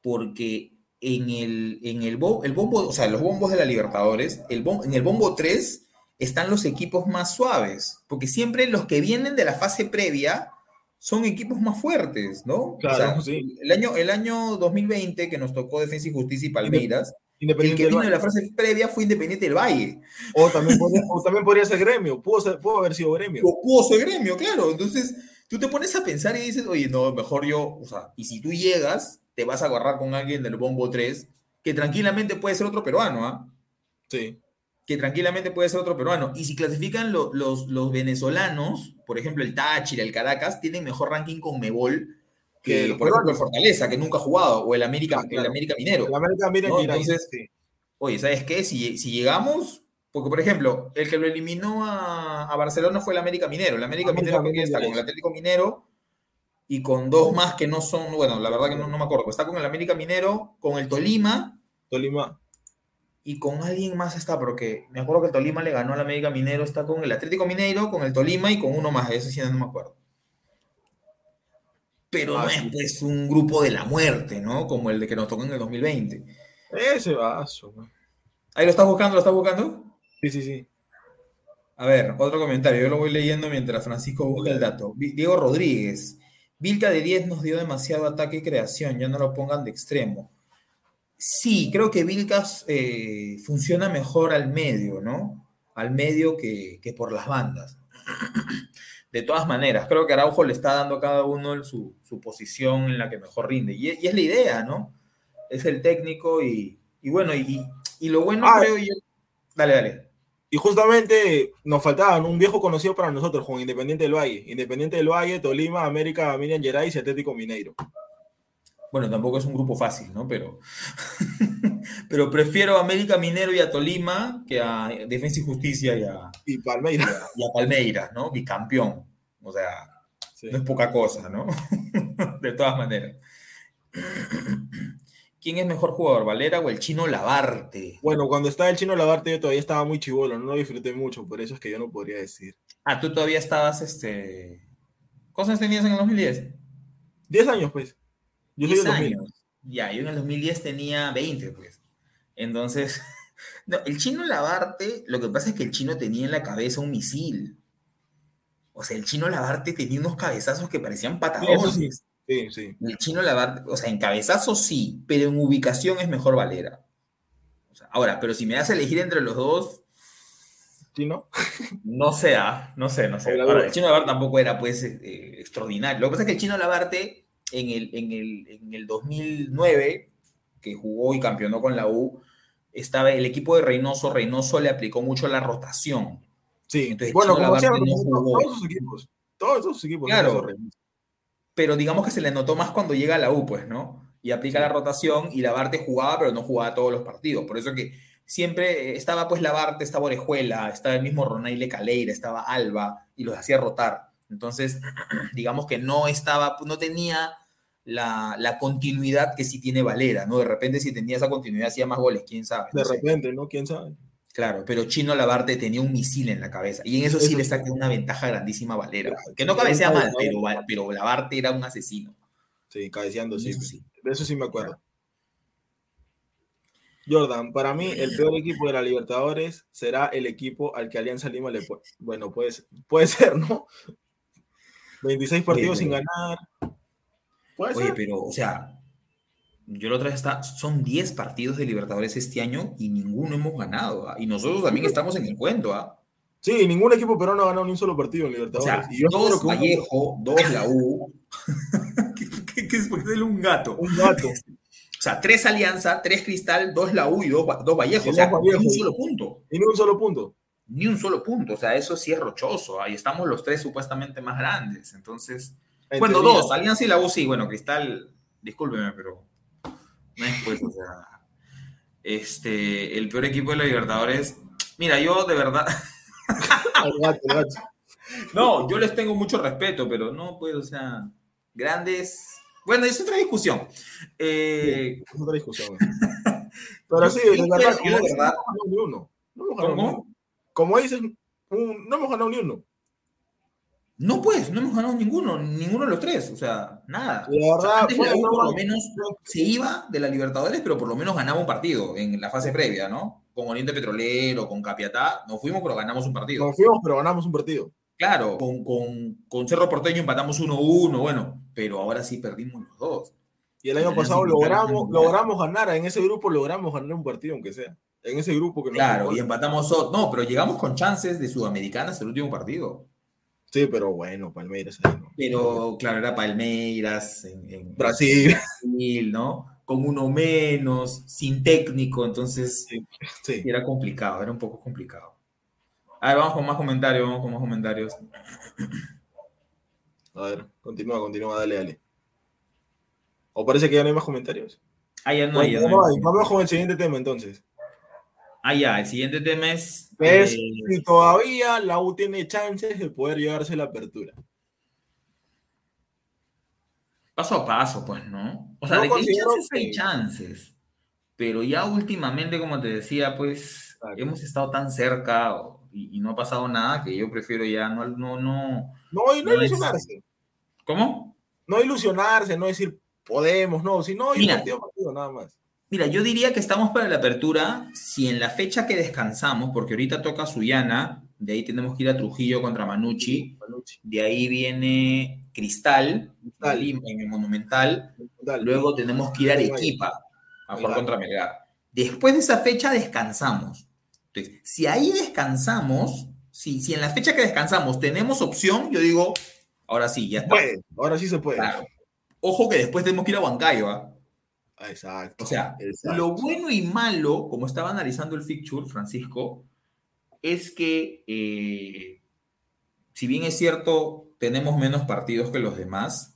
Speaker 1: Porque en el, en el, el bombo, o sea, los bombos de la Libertadores, el en el bombo 3 están los equipos más suaves, porque siempre los que vienen de la fase previa son equipos más fuertes, ¿no?
Speaker 2: Claro,
Speaker 1: el, año, el año 2020 que nos tocó Defensa y Justicia y Palmeiras, el que vino de la frase previa fue Independiente del Valle.
Speaker 2: O también podría, también podría ser gremio, pudo, pudo, haber sido gremio.
Speaker 1: O pudo ser gremio, claro. Entonces, tú te pones a pensar y dices, oye, no, mejor yo, o sea, y si tú llegas, te vas a agarrar con alguien del Bombo 3, que tranquilamente puede ser otro peruano, ¿ah?
Speaker 2: Sí.
Speaker 1: que tranquilamente puede ser otro peruano. Y si clasifican los, los venezolanos, por ejemplo, el Táchira, el Caracas, tienen mejor ranking con Mebol que, por ejemplo, el Fortaleza, que nunca ha jugado, o el América, ah, el América Minero. El América Minero. Entonces, oye, ¿sabes qué? Si, si, llegamos, porque por ejemplo, el que lo eliminó a, a Barcelona fue el América Minero. El América, Minero, que está con el Atlético Minero y con dos más que no son, bueno, la verdad que no, no me acuerdo, está con el América Minero, con el Tolima.
Speaker 2: Tolima
Speaker 1: y con alguien más está, porque me acuerdo que el Tolima le ganó al América Minero, está con el Atlético Mineiro, con el Tolima y con uno más, eso sí no me acuerdo. Pero no es pues un grupo de la muerte, ¿no? Como el de que nos tocó en el 2020.
Speaker 2: Ese vaso.
Speaker 1: Ahí lo estás buscando, lo estás buscando.
Speaker 2: Sí, sí, sí.
Speaker 1: A ver, otro comentario, yo lo voy leyendo mientras Francisco busca el dato. Diego Rodríguez, Vilca de 10 nos dio demasiado ataque y creación, ya no lo pongan de extremo. Sí, creo que Vilcas eh, funciona mejor al medio, ¿no? Al medio que, por las bandas. De todas maneras, creo que Araujo le está dando a cada uno su, posición en la que mejor rinde. Y, es la idea, ¿no? Es el técnico y, bueno, y, lo bueno ah, creo yo... Dale, dale.
Speaker 2: Y justamente nos faltaban un viejo conocido para nosotros, Juan Independiente del Valle. Independiente del Valle, Tolima, América, Miriam Gerais y Atlético Mineiro.
Speaker 1: Bueno, tampoco es un grupo fácil, ¿no? Pero, *laughs* pero prefiero a América Minero y a Tolima que a Defensa y Justicia y a,
Speaker 2: y Palmeiras.
Speaker 1: Y a Palmeiras, ¿no? Bicampeón. O sea, no es poca cosa, ¿no? *laughs* de todas maneras. ¿Quién es mejor jugador, Valera o el chino Labarte?
Speaker 2: Bueno, cuando estaba el chino Labarte yo todavía estaba muy chivolo, no lo disfruté mucho, por eso es que yo no podría decir.
Speaker 1: Ah, tú todavía estabas, este... ¿Cosas tenías en el 2010?
Speaker 2: 10 años, pues.
Speaker 1: Yo soy 2000. Ya, yo en el 2010 tenía 20, pues. Entonces, *laughs* no, el chino Labarte, lo que pasa es que el chino tenía en la cabeza un misil. O sea, el chino Labarte tenía unos cabezazos que parecían patadones.
Speaker 2: Sí, sí,
Speaker 1: El chino Labarte, o sea, en cabezazos sí, pero en ubicación es mejor Valera. O sea, ahora, pero si me das a elegir entre los dos.
Speaker 2: ¿Chino?
Speaker 1: No sé, ¿ah? no sé, no sé. el chino Labarte tampoco era, pues, eh, extraordinario. Lo que pasa es que el chino Labarte en el, en el, en el 2009, que jugó y campeonó con la U, estaba el equipo de Reynoso, Reynoso le aplicó mucho la rotación.
Speaker 2: Sí, Entonces, bueno, como todos sus equipos, todos sus equipos.
Speaker 1: Claro, pero digamos que se le notó más cuando llega a la U, pues, ¿no? Y aplica la rotación y Labarte jugaba, pero no jugaba todos los partidos. Por eso que siempre estaba pues Labarte, estaba Orejuela, estaba el mismo Ronaile Caleira, estaba Alba, y los hacía rotar. Entonces, *clears throat* digamos que no estaba, no tenía la, continuidad que sí tiene Valera, ¿no? De repente si tenía esa continuidad hacía más goles, quién sabe.
Speaker 2: de repente, ¿no? ¿Quién sabe?
Speaker 1: Claro, pero Chino Labarte tenía un misil en la cabeza y en eso, sí le saca una ventaja grandísima a Valera, que no cabecea mal, pero, pero Labarte era un asesino.
Speaker 2: Sí, cabeceando, sí. De eso sí me acuerdo. Jordan, para mí el peor equipo de la Libertadores será el equipo al que Alianza Lima le puede... Bueno, puede, puede ser, ¿no? 26 partidos sin ganar,
Speaker 1: Oye, pero, o sea, yo la otra vez está, son 10 partidos de Libertadores este año y ninguno hemos ganado. ¿ah? Y nosotros también estamos en el cuento. ¿ah?
Speaker 2: Sí, ningún equipo peruano ha ganado ni un solo partido en Libertadores.
Speaker 1: y yo dos Vallejo, dos la U. *laughs* ¿Qué, qué, es? un gato.
Speaker 2: Un gato.
Speaker 1: O sea, tres Alianza, tres Cristal, dos la U y dos, dos Vallejo. O sea, ni un solo punto.
Speaker 2: Ni un solo punto.
Speaker 1: Ni un solo punto. O sea, eso sí es rochoso. Ahí estamos los tres supuestamente más grandes. Entonces, bueno, dos, Alianza y la U sí, bueno, Cristal, discúlpeme, pero no es pues, o sea, este, el peor equipo de la Libertadores, mira, yo de verdad... *laughs* *laughs* no, yo les tengo mucho respeto, pero no, pues, o sea, grandes... Bueno, es otra discusión.
Speaker 2: Eh... es otra discusión. *laughs* pero sí, de verdad, hemos ganado ni uno. No hemos ganado ¿Cómo? Como dices, no hemos ganado ni uno.
Speaker 1: No, pues, no hemos ganado ninguno, ninguno de los tres, o sea, nada.
Speaker 2: La verdad,
Speaker 1: por lo menos se iba de la Libertadores, pero por lo menos ganaba un partido en la fase previa, ¿no? Con Oriente Petrolero, con Capiatá, nos fuimos, pero ganamos un partido.
Speaker 2: Nos fuimos, pero ganamos un partido.
Speaker 1: Claro, con, Cerro Porteño empatamos 1-1, bueno, pero ahora sí perdimos los dos.
Speaker 2: Y el año pasado logramos, logramos ganar, en ese grupo logramos ganar un partido, aunque sea. En ese grupo que
Speaker 1: Claro, y empatamos, no, pero llegamos con chances de Sudamericanas el último partido.
Speaker 2: Sí, pero bueno, Palmeiras.
Speaker 1: Pero claro, era Palmeiras en,
Speaker 2: Brasil.
Speaker 1: ¿no? con uno menos, sin técnico, entonces
Speaker 2: Sí, sí.
Speaker 1: era complicado, era un poco complicado. A ver, vamos con más comentarios, vamos con más comentarios.
Speaker 2: A ver, continúa, continúa, dale, dale. ¿O parece que ya no hay más comentarios?
Speaker 1: Ah, ya no hay, ya no
Speaker 2: no
Speaker 1: hay.
Speaker 2: Vamos con el siguiente tema entonces.
Speaker 1: Ah, ya, el siguiente tema es...
Speaker 2: Es
Speaker 1: eh,
Speaker 2: si todavía la U tiene chances de poder llevarse la apertura.
Speaker 1: paso a paso, pues, ¿no? O sea, de que hay chances, hay chances. Pero ya últimamente, como te decía, pues hemos estado tan cerca y, y no ha pasado nada que yo prefiero ya no, no, no.
Speaker 2: No, y no,
Speaker 1: No es-
Speaker 2: ilusionarse.
Speaker 1: ¿Cómo?
Speaker 2: No ilusionarse, no decir podemos, no, sino ir partido a partido, nada más.
Speaker 1: Mira, yo diría que estamos para la apertura si en la fecha que descansamos, porque ahorita toca Suyana, de ahí tenemos que ir a Trujillo contra Manucci,
Speaker 2: Manucci.
Speaker 1: de ahí viene Cristal,
Speaker 2: Cristal.
Speaker 1: en Lima, en el Monumental. Luego tenemos que ir a Arequipa a jugar contra Melgar. Después de esa fecha descansamos. Entonces, si ahí descansamos, si, si en la fecha que descansamos tenemos opción, yo digo, ahora sí, ya está.
Speaker 2: Puede, ahora sí se puede.
Speaker 1: Claro. Ojo que después tenemos que ir a Huancayo. ¿ah?
Speaker 2: Ah, Exacto.
Speaker 1: O sea,
Speaker 2: exacto.
Speaker 1: lo bueno y malo, como estaba analizando el fixture, Francisco, es que eh, si bien es cierto, tenemos menos partidos que los demás,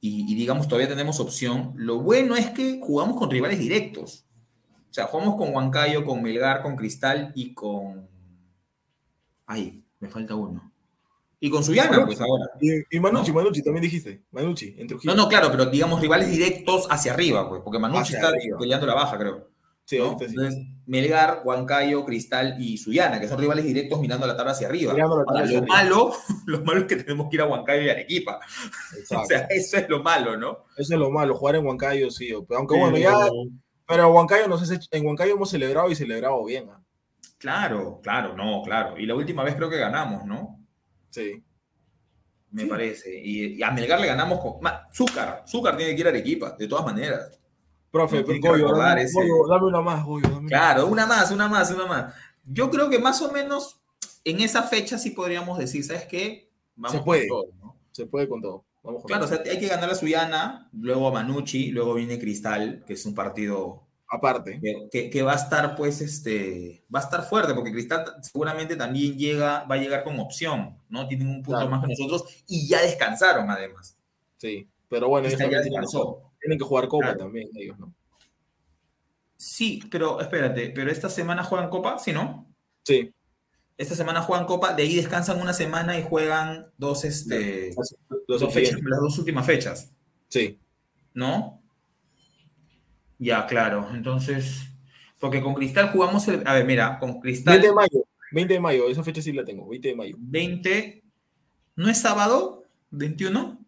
Speaker 1: y, y digamos todavía tenemos opción, lo bueno es que jugamos con rivales directos. O sea, jugamos con Huancayo, con Melgar, con Cristal y con... Ay, me falta uno. Y con Suyana, pues ahora.
Speaker 2: Y, y Manucci,
Speaker 1: ¿No?
Speaker 2: Manucci, también dijiste. Manucci, en Trujillo.
Speaker 1: No, no, claro, pero digamos rivales directos hacia arriba, pues, porque Manucci
Speaker 2: Hacia
Speaker 1: está
Speaker 2: arriba.
Speaker 1: peleando la baja, creo.
Speaker 2: Sí,
Speaker 1: ¿no?
Speaker 2: sí.
Speaker 1: Entonces, Melgar, Huancayo, Cristal y Suyana, que son rivales directos mirando la tabla hacia arriba.
Speaker 2: Tabla
Speaker 1: Ahora,
Speaker 2: hacia
Speaker 1: lo
Speaker 2: arriba.
Speaker 1: malo, *laughs* lo malo es que tenemos que ir a Huancayo y Arequipa.
Speaker 2: Exacto. *laughs*
Speaker 1: O sea, eso es lo malo, ¿no?
Speaker 2: Eso es lo malo, jugar en Huancayo, sí. Aunque bueno, ya. Pero Huancayo nos hace- en Huancayo hemos celebrado y celebrado bien. ¿ah?
Speaker 1: Claro, claro, no, claro. Y la última vez creo que ganamos, ¿no?
Speaker 2: Sí.
Speaker 1: Me
Speaker 2: Sí.
Speaker 1: parece. Y, y a Melgar le ganamos con. Ma, Zúcar, Zúcar tiene que ir a Arequipa, de todas maneras.
Speaker 2: Profe,
Speaker 1: No,
Speaker 2: Goyo, dame,
Speaker 1: ese-
Speaker 2: Goyo, dame una más, Goyo. dame
Speaker 1: Claro, una más, una más, una más. Yo creo que más o menos en esa fecha sí podríamos decir, ¿sabes qué? Vamos
Speaker 2: Se puede.
Speaker 1: con todo.
Speaker 2: Se puede con todo. Vamos con
Speaker 1: Claro, o
Speaker 2: todo.
Speaker 1: sea, hay que ganar a Suyana, luego a Manucci, luego viene Cristal, que es un partido
Speaker 2: Aparte.
Speaker 1: que, que- que va a estar, pues, este, va a estar fuerte, porque Cristal seguramente también llega, va a llegar con opción, ¿no? Tienen un punto
Speaker 2: Claro.
Speaker 1: más que nosotros y ya descansaron, además.
Speaker 2: Sí. Pero bueno, ellos
Speaker 1: ya
Speaker 2: tienen, que jugar-
Speaker 1: descansó.
Speaker 2: tienen que jugar Copa
Speaker 1: Claro.
Speaker 2: también, ellos, ¿no?
Speaker 1: Sí, pero espérate, pero esta semana juegan Copa, ¿sí, no?
Speaker 2: Sí.
Speaker 1: Esta semana juegan Copa, de ahí descansan una semana y juegan dos, este,
Speaker 2: Los
Speaker 1: dos fechas, las dos últimas fechas.
Speaker 2: Sí.
Speaker 1: ¿no? Ya, claro. Entonces, porque con Cristal jugamos el. A ver, mira, con
Speaker 2: 20
Speaker 1: Cristal
Speaker 2: de mayo. 20 de mayo. Esa fecha sí la tengo. 20 de mayo.
Speaker 1: 20. ¿No es sábado? ¿21?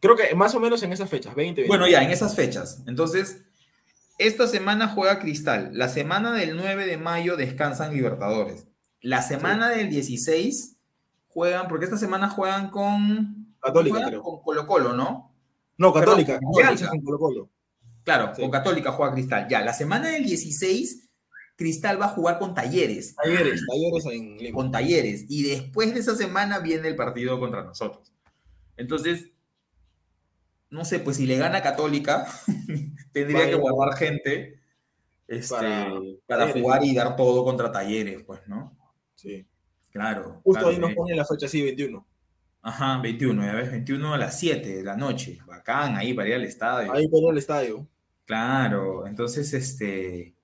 Speaker 2: Creo que más o menos en esas fechas. 20, 20.
Speaker 1: Bueno, ya, en esas fechas. Entonces, esta semana juega Cristal. La semana del 9 de mayo descansan Libertadores. La semana del 16 juegan, porque esta semana juegan con.
Speaker 2: Católica,
Speaker 1: juegan
Speaker 2: creo.
Speaker 1: Con Colo Colo, ¿no?
Speaker 2: No, Católica.
Speaker 1: Perdón, Católica.
Speaker 2: con Colo Colo.
Speaker 1: Claro,
Speaker 2: Sí.
Speaker 1: con Católica juega Cristal. Ya, la semana del 16, Cristal va a jugar con Talleres.
Speaker 2: Talleres, talleres en Lima.
Speaker 1: con Talleres. Y después de esa semana viene el partido contra nosotros. Entonces, no sé, pues si le gana Católica, *laughs* tendría
Speaker 2: Vaya.
Speaker 1: que guardar gente este,
Speaker 2: Para
Speaker 1: para, jugar y dar todo contra Talleres, pues, ¿no?
Speaker 2: Sí.
Speaker 1: Claro.
Speaker 2: Justo
Speaker 1: claro,
Speaker 2: ahí nos
Speaker 1: eh.
Speaker 2: pone la fecha así, 21.
Speaker 1: Ajá, 21, ya ves, 21 a las 7 de la noche. Bacán, ahí para ir al estadio.
Speaker 2: Ahí pone el estadio.
Speaker 1: Claro, entonces este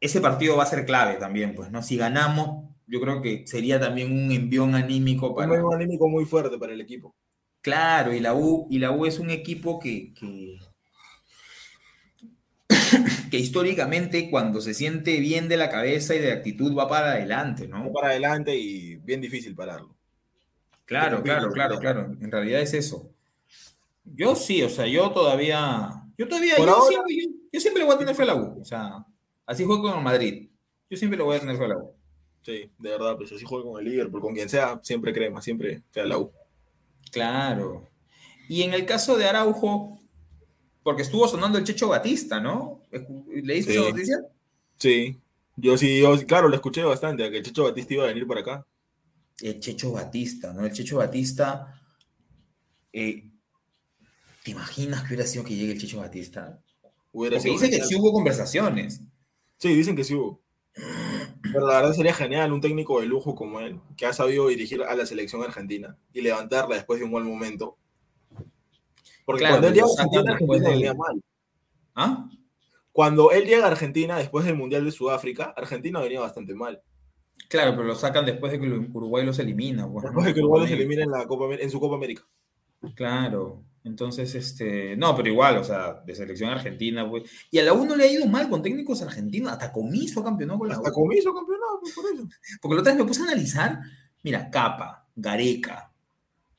Speaker 1: ese partido va a ser clave también, pues, ¿no? Si ganamos, yo creo que sería también un envión anímico
Speaker 2: Un
Speaker 1: para.
Speaker 2: medio anímico muy fuerte para el equipo.
Speaker 1: Claro, y la U, y la U es un equipo que, que, que históricamente cuando se siente bien de la cabeza y de actitud va para adelante,
Speaker 2: Va
Speaker 1: ¿no?
Speaker 2: para adelante y bien difícil pararlo.
Speaker 1: Claro, claro, claro, claro. En realidad es eso. Yo sí, o sea, yo todavía, yo todavía, yo,
Speaker 2: ahora-
Speaker 1: siempre, yo, yo siempre le voy a tener fe a la U. O sea, así juego con el Madrid. Yo siempre le voy a tener fe a la U.
Speaker 2: Sí, de verdad, pues así juega con el Liverpool, con quien sea, siempre crema, siempre fe a la U.
Speaker 1: Claro. Y en el caso de Araujo, porque estuvo sonando el Checho Batista, ¿no? ¿Leíste
Speaker 2: Sí.
Speaker 1: esa noticia?
Speaker 2: Sí, yo sí, yo claro, lo escuché bastante, que el Checho Batista iba a venir para acá.
Speaker 1: El Checho Batista, ¿no? El Checho Batista. eh, ¿Te imaginas que hubiera sido que llegue el Checho Batista?
Speaker 2: Hubiera
Speaker 1: Porque
Speaker 2: sido
Speaker 1: dice que sí hubo conversaciones.
Speaker 2: Sí, dicen que sí hubo. Pero la verdad sería genial un técnico de lujo como él, que ha sabido dirigir a la selección argentina y levantarla después de un buen momento. Porque
Speaker 1: Claro,
Speaker 2: cuando él llega a Argentina, Argentina
Speaker 1: del-
Speaker 2: venía mal.
Speaker 1: ¿Ah?
Speaker 2: Cuando él llega a Argentina después del Mundial de Sudáfrica, Argentina venía bastante mal.
Speaker 1: Claro, pero lo sacan después de que Uruguay los elimina. pues,
Speaker 2: Después de que Uruguay los elimina en, la Copa, en su Copa América.
Speaker 1: Claro. Entonces, este. No, pero igual, o sea, de selección argentina, pues. Y a la U no le ha ido mal con técnicos argentinos. Hasta Comiso ha campeonado con la
Speaker 2: Hasta
Speaker 1: U.
Speaker 2: comiso campeonato, pues, por eso.
Speaker 1: Porque la otra vez me puse a analizar. Mira, Capa, Gareca,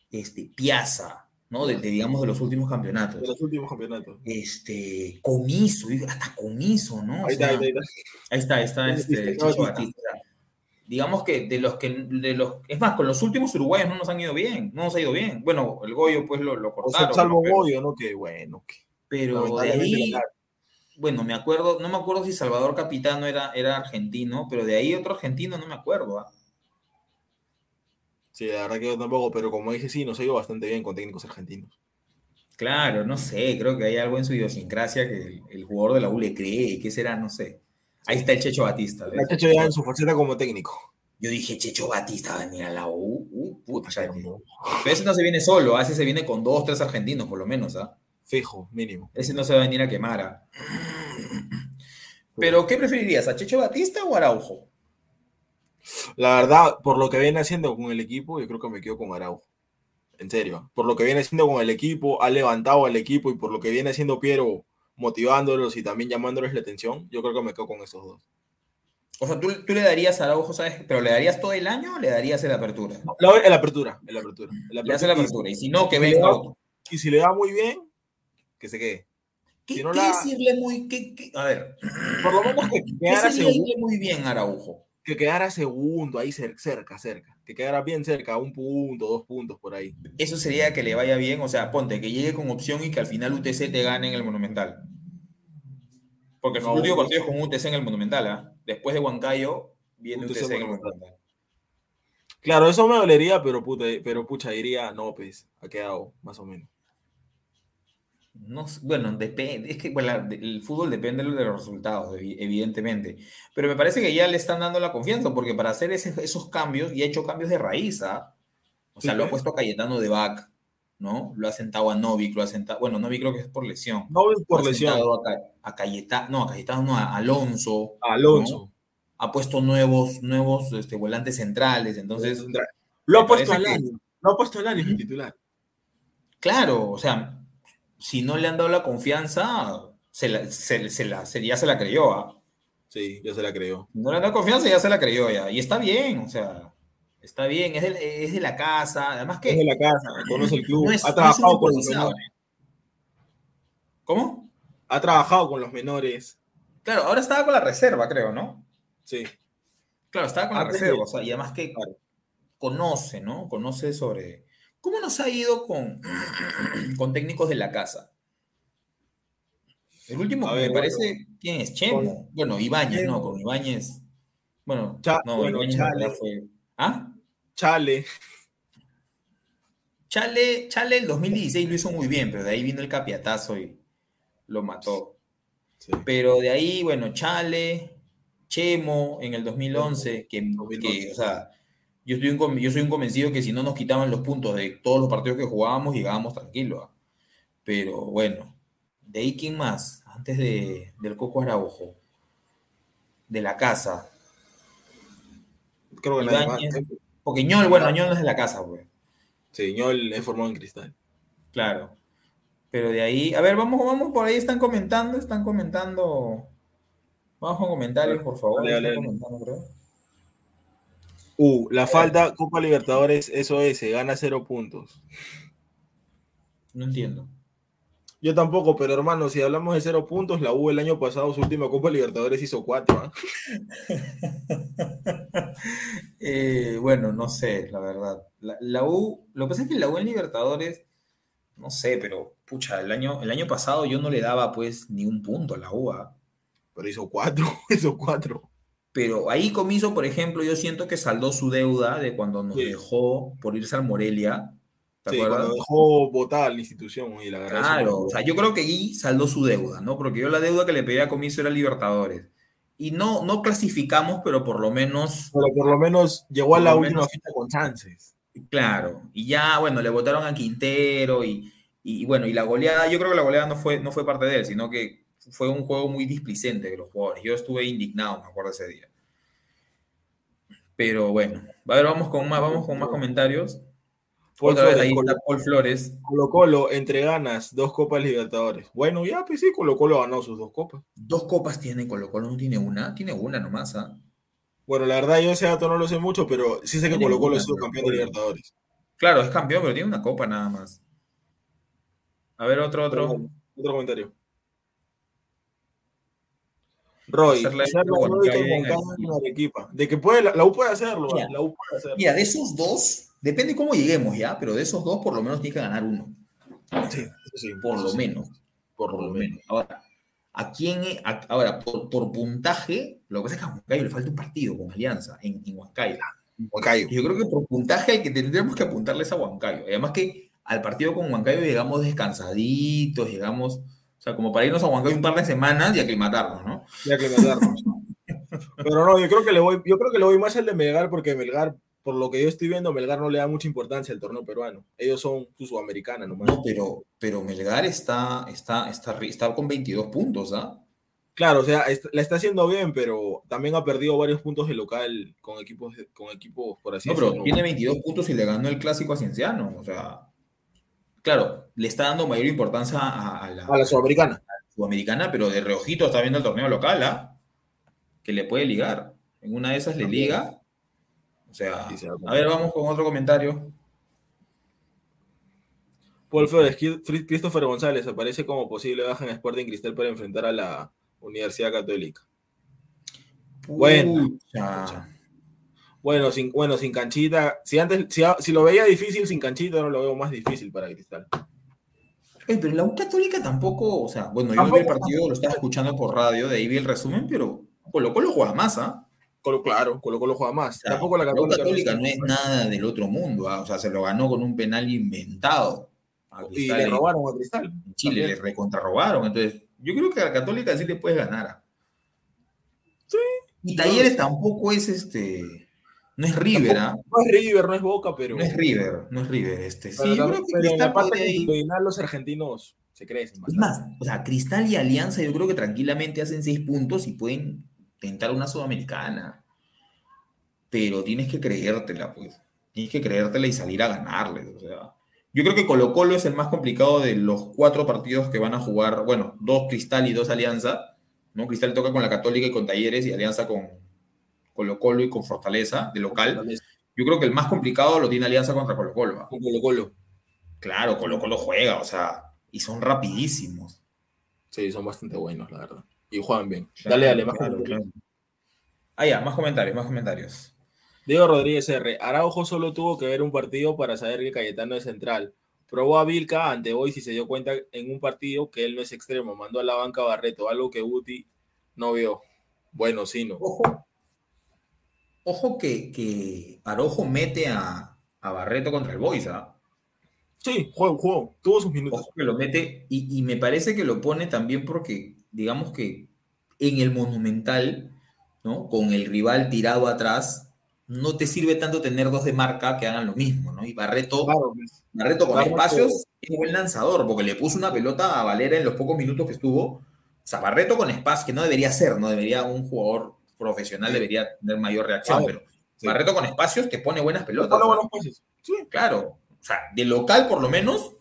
Speaker 1: este, Piazza, ¿no? De, de, digamos, de los últimos campeonatos.
Speaker 2: De los últimos campeonatos.
Speaker 1: Este, Comiso, hasta Comiso, ¿no?
Speaker 2: Ahí está,
Speaker 1: sea,
Speaker 2: ahí está, ahí está.
Speaker 1: Ahí está, ahí está este,
Speaker 2: Batista,
Speaker 1: Chicho
Speaker 2: Batista.
Speaker 1: Batista. Digamos que de los que, de los, es más, con los últimos uruguayos no nos han ido bien, no nos ha ido bien. Bueno, el Goyo pues lo, lo
Speaker 2: O
Speaker 1: cortaron.
Speaker 2: sea, salvo
Speaker 1: pero,
Speaker 2: Goyo, ¿no? Que bueno, que
Speaker 1: pero de ahí, bueno, me acuerdo, no me acuerdo si Salvador Capitano era, era argentino, pero de ahí otro argentino no me acuerdo. ¿ah?
Speaker 2: Sí, la verdad que yo tampoco, pero como dije, sí, nos ha ido bastante bien con técnicos argentinos.
Speaker 1: Claro, no sé, creo que hay algo en su idiosincrasia que el, el jugador de la U le cree, ¿qué será? No sé. Ahí está el Checho Batista.
Speaker 2: La Checho ya en su faceta como técnico.
Speaker 1: Yo dije, Checho Batista va a venir a la U. Uh, puta,
Speaker 2: Pero no,
Speaker 1: Pero ese no se viene solo, ¿ah? ese se viene con dos, tres argentinos por lo menos, ¿ah?
Speaker 2: Fijo, mínimo.
Speaker 1: Ese no se va a venir a quemar, ¿ah? Pero, ¿qué preferirías, a Checho Batista o a Araujo?
Speaker 2: La verdad, por lo que viene haciendo con el equipo, yo creo que me quedo con Araujo. En serio. Por lo que viene haciendo con el equipo, ha levantado al equipo y por lo que viene haciendo Piero, motivándolos y también llamándoles la atención, yo creo que me quedo con esos dos.
Speaker 1: O sea, ¿tú, tú le darías a Araujo, ¿sabes? ¿Pero le darías todo el año o le darías en la apertura?
Speaker 2: La, en la apertura, en la apertura. en la
Speaker 1: Le hace la apertura, y si no, que
Speaker 2: le
Speaker 1: venga otro.
Speaker 2: Y si le da muy bien, que se quede.
Speaker 1: ¿Qué,
Speaker 2: si no
Speaker 1: qué
Speaker 2: la-
Speaker 1: decirle muy... qué- qué- a ver,
Speaker 2: Por lo menos que
Speaker 1: ¿qué
Speaker 2: quedara,
Speaker 1: sería
Speaker 2: segundo,
Speaker 1: muy bien Araujo?
Speaker 2: que quedara segundo, ahí cer- cerca, cerca. Que quedara bien cerca, un punto, dos puntos por ahí.
Speaker 1: Eso sería que le vaya bien, o sea, ponte, que llegue con opción y que al final UTC te gane en el Monumental. Porque
Speaker 2: No,
Speaker 1: el último partido es con UTC en el Monumental, ¿ah? Después de Huancayo, viene
Speaker 2: UTC
Speaker 1: UTC, en el
Speaker 2: Monumental.
Speaker 1: Monumental.
Speaker 2: Claro, eso me dolería, pero, puta, pero pucha, diría, no, pues, ha quedado más o menos.
Speaker 1: No, bueno, depende, es que bueno, el fútbol depende de los resultados, evi- evidentemente. Pero me parece que ya le están dando la confianza, porque para hacer ese- esos cambios, y ha hecho cambios de raíz, ¿ah? O sea,
Speaker 2: Sí,
Speaker 1: lo ha
Speaker 2: pues.
Speaker 1: puesto a Cayetano de back, ¿no? Lo ha sentado a Novik, lo ha sentado, bueno, Novik creo que es por lesión.
Speaker 2: No por
Speaker 1: ha
Speaker 2: lesión.
Speaker 1: sentado A, a Cayetano, no, a Cayetano, no, a Alonso.
Speaker 2: Alonso.
Speaker 1: Ha puesto nuevos, nuevos este, volantes centrales, entonces,
Speaker 2: lo ha puesto al
Speaker 1: que-
Speaker 2: año. Lo ha puesto al año, es titular.
Speaker 1: claro, o sea, si no le han dado la confianza, se la, se, se la, se- ya se la creyó, ¿ah?
Speaker 2: Sí, ya se la creyó.
Speaker 1: No le han dado confianza, ya se la creyó ya. Y está bien, o sea, está bien, es de, es de la casa. Además que
Speaker 2: Es de la casa, conoce el club,
Speaker 1: no es,
Speaker 2: ha trabajado con los menores.
Speaker 1: ¿Cómo?
Speaker 2: Ha trabajado con los menores.
Speaker 1: Claro, ahora estaba con la reserva, creo, ¿no?
Speaker 2: Sí.
Speaker 1: Claro, estaba con la
Speaker 2: de-
Speaker 1: reserva, o sea, y además que conoce, ¿no? Conoce sobre... ¿Cómo nos ha ido con, con técnicos de la casa? El último que
Speaker 2: ver,
Speaker 1: me
Speaker 2: bueno.
Speaker 1: parece, ¿quién es? Chemo. Bueno, Ibáñez, no, con Ibáñez. Bueno,
Speaker 2: Cha-
Speaker 1: no,
Speaker 2: bueno,
Speaker 1: Ibáñez
Speaker 2: Chale.
Speaker 1: fue... ¿Ah?
Speaker 2: Chale.
Speaker 1: Chale, Chale el 2016 lo hizo muy bien, pero de ahí vino el capiatazo y lo mató.
Speaker 2: Sí.
Speaker 1: Pero de ahí, bueno, Chale, Chemo en el 2011, que,
Speaker 2: 2011.
Speaker 1: que, o sea, yo, estoy un yo soy un convencido que si no nos quitaban los puntos de todos los partidos que jugábamos, llegábamos tranquilos. ¿ah? Pero bueno, de ahí, ¿quién más? Antes de, del Coco Araujo, de la casa.
Speaker 2: Creo que nadie más.
Speaker 1: Porque Ñol, bueno, Ñol no es de la casa, pues.
Speaker 2: Sí, Ñol es formado en cristal.
Speaker 1: Claro. Pero de ahí, a ver, vamos, vamos, por ahí están comentando, están comentando. Vamos con comentarios, por favor.
Speaker 2: Dale, dale.
Speaker 1: comentando, creo.
Speaker 2: Uh, la falta Copa Libertadores SOS, gana cero puntos.
Speaker 1: No entiendo.
Speaker 2: Yo tampoco, pero hermano, si hablamos de cero puntos, la U el año pasado, su última Copa Libertadores hizo cuatro. ¿ah? *laughs*
Speaker 1: Eh, bueno, no sé, la verdad. La, la U, lo que pasa es que la U en Libertadores, no sé, pero pucha, el año, el año pasado yo no le daba pues ni un punto a la U. ¿ah?
Speaker 2: Pero hizo cuatro, *laughs* hizo cuatro.
Speaker 1: Pero ahí Comiso, por ejemplo, yo siento que saldó su deuda de cuando nos
Speaker 2: Sí.
Speaker 1: dejó por irse al Morelia. ¿Te
Speaker 2: Sí,
Speaker 1: acuerdas?
Speaker 2: cuando dejó votar la institución y la verdad.
Speaker 1: Claro, o sea, yo creo que ahí saldó su deuda, ¿no? Porque yo la deuda que le pedía a comienzo era Libertadores. Y no, no clasificamos, pero por lo menos,
Speaker 2: Pero por lo menos llegó a la última
Speaker 1: menos-
Speaker 2: fecha con chances.
Speaker 1: claro. Y ya, bueno, le votaron a Quintero y, y bueno, y la goleada, yo creo que la goleada no fue, no fue parte de él, sino que fue un juego muy displicente de los jugadores. Yo estuve indignado, me acuerdo ese día. Pero bueno, a ver, vamos con más, vamos con más comentarios.
Speaker 2: Paul
Speaker 1: Otra vez ahí
Speaker 2: Colo-
Speaker 1: está Paul Flores.
Speaker 2: Colo Colo, entre ganas, dos Copas Libertadores. Bueno, ya, pues sí, Colo Colo ganó sus dos copas.
Speaker 1: Dos copas tiene Colo Colo, no tiene una, tiene una nomás, ¿ah?
Speaker 2: Bueno, la verdad yo ese dato no lo sé mucho, pero sí sé que Colo Colo
Speaker 1: Colo
Speaker 2: campeón de. Libertadores.
Speaker 1: Claro, es campeón, pero tiene una copa nada más. A ver, otro, otro.
Speaker 2: Otro comentario. Roy,
Speaker 1: Hacerle
Speaker 2: hacerle
Speaker 1: algo
Speaker 2: a Roy
Speaker 1: Huancayo
Speaker 2: con
Speaker 1: en
Speaker 2: Huancayo
Speaker 1: Arequipa.
Speaker 2: De que puede, la, la U puede hacerlo,
Speaker 1: Mira.
Speaker 2: la U puede hacerlo.
Speaker 1: Mira, de esos dos, depende cómo lleguemos ya, pero de esos dos por lo menos tiene que ganar uno.
Speaker 2: Sí, sí,
Speaker 1: Por
Speaker 2: eso
Speaker 1: lo
Speaker 2: sí.
Speaker 1: menos. Por lo menos. Ahora, ¿a quién? a- ahora, por, por puntaje, lo que pasa es que a Huancayo le falta un partido con Alianza en, en Huancayo.
Speaker 2: Huancayo.
Speaker 1: Yo creo que por puntaje el que tendríamos que apuntarle es a Huancayo. Además que al partido con Huancayo llegamos descansaditos, llegamos, sea, como para irnos a Huancayo un par de semanas y aclimatarnos, ¿no?
Speaker 2: Ya que matarnos. *laughs* Pero no, yo creo que le voy, yo creo que le voy más al de Melgar, porque Melgar, por lo que yo estoy viendo, Melgar no le da mucha importancia al torneo peruano. Ellos son su sudamericana nomás.
Speaker 1: No, pero, pero Melgar está, está, está, está con 22 puntos, ¿ah?
Speaker 2: Claro, o sea, la está haciendo bien, pero también ha perdido varios puntos de local con equipos, con equipos por así
Speaker 1: No, pero
Speaker 2: decirlo.
Speaker 1: tiene 22 puntos y le ganó el clásico a Cienciano. O sea, claro, le está dando mayor importancia a, a la,
Speaker 2: A la sudamericana.
Speaker 1: sudamericana, pero de reojito está viendo el torneo local, ¿ah? Que le puede ligar. En una de esas le liga. O sea, a ver, vamos con otro comentario.
Speaker 2: Paul Flores, Christopher González aparece como posible baja en Sporting Cristal para enfrentar a la Universidad Católica. Bueno.
Speaker 1: Pucha.
Speaker 2: Bueno, sin, bueno, sin canchita. Si antes, si, si lo veía difícil sin canchita, ahora lo veo más difícil para Cristal.
Speaker 1: Pero la U Católica tampoco, o sea, bueno, yo vi el partido, lo estaba escuchando por radio, de ahí vi el resumen, pero Colo Colo juega más, ¿ah?
Speaker 2: Colo, claro, Colo Colo juega más.
Speaker 1: O sea,
Speaker 2: Tampoco la
Speaker 1: la U
Speaker 2: Católica.
Speaker 1: Católica no es nada del otro mundo, ¿ah? o sea, se lo ganó con un penal inventado. A
Speaker 2: Y le robaron a Cristal.
Speaker 1: en Chile,
Speaker 2: también.
Speaker 1: le recontrarrobaron. Entonces, yo creo que a la Católica sí le puedes ganar. ¿ah?
Speaker 2: Sí.
Speaker 1: Y Talleres tampoco es este. No es River, ¿ah?
Speaker 2: No es River, no es Boca, pero.
Speaker 1: No es River, no es River. Este.
Speaker 2: pero
Speaker 1: Sí, yo creo que
Speaker 2: pero
Speaker 1: Cristal
Speaker 2: parte los argentinos se crecen.
Speaker 1: Es más, o sea, Cristal y Alianza yo creo que tranquilamente hacen seis puntos y pueden tentar una sudamericana. Pero tienes que creértela, pues. Tienes que creértela y salir a ganarle. O sea, yo creo que Colo Colo es el más complicado de los cuatro partidos que van a jugar. Bueno, dos Cristal y dos Alianza. ¿no? Cristal toca con la Católica y con Talleres y Alianza con Colo Colo y con Fortaleza de local. Yo creo que el más complicado lo tiene Alianza contra Colo Colo.
Speaker 2: Con Colo Colo.
Speaker 1: Claro, Colo Colo juega, o sea, y son rapidísimos.
Speaker 2: Sí, son bastante buenos, la verdad. Y juegan bien. Dale, dale, más
Speaker 1: Claro,
Speaker 2: comentarios.
Speaker 1: claro. Ah, ya, más comentarios, más comentarios.
Speaker 2: Diego Rodríguez R. Araujo solo tuvo que ver un partido para saber que Cayetano es central. Probó a Vilca ante Boys y se dio cuenta en un partido que él no es extremo. Mandó a la banca a Barreto, algo que Guti no vio. Bueno, sí, no.
Speaker 1: Ojo, ojo que, que Arojo mete a, a Barreto contra el Boys, ¿ah?
Speaker 2: Sí, jugó, jugó. Tuvo sus minutos.
Speaker 1: Ojo que lo mete, y, y me parece que lo pone también porque, digamos que en el Monumental, ¿no? Con el rival tirado atrás, no te sirve tanto tener dos de marca que hagan lo mismo, ¿no? Y Barreto,
Speaker 2: Claro, pues.
Speaker 1: Barreto con
Speaker 2: Barreto-
Speaker 1: espacios es buen lanzador, porque le puso una pelota a Valera en los pocos minutos que estuvo. O sea, Barreto con espacio, que no debería ser, no debería un jugador profesional, debería tener mayor reacción,
Speaker 2: Claro,
Speaker 1: pero
Speaker 2: sí.
Speaker 1: Barreto con espacios te pone buenas pelotas.
Speaker 2: Pone pases. Sí.
Speaker 1: Claro, o sea, de local por lo menos,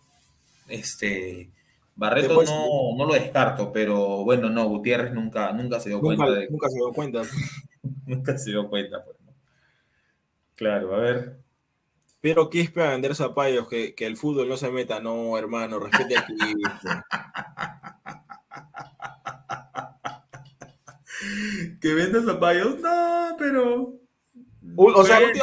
Speaker 1: este, Barreto
Speaker 2: Después-
Speaker 1: no, no lo descarto, pero bueno, no, Gutiérrez nunca, nunca se dio
Speaker 2: Nunca,
Speaker 1: cuenta de,
Speaker 2: nunca se dio cuenta. *laughs*
Speaker 1: nunca se dio cuenta, pues, ¿no? Claro, a ver.
Speaker 2: Pero Quispe a vender zapallos, que, que el fútbol no se meta. No, hermano, respete a *laughs* Quispe.
Speaker 1: ¿Que vendas zapallos? No, pero.
Speaker 2: O sea,
Speaker 1: Bueno,
Speaker 2: últimamente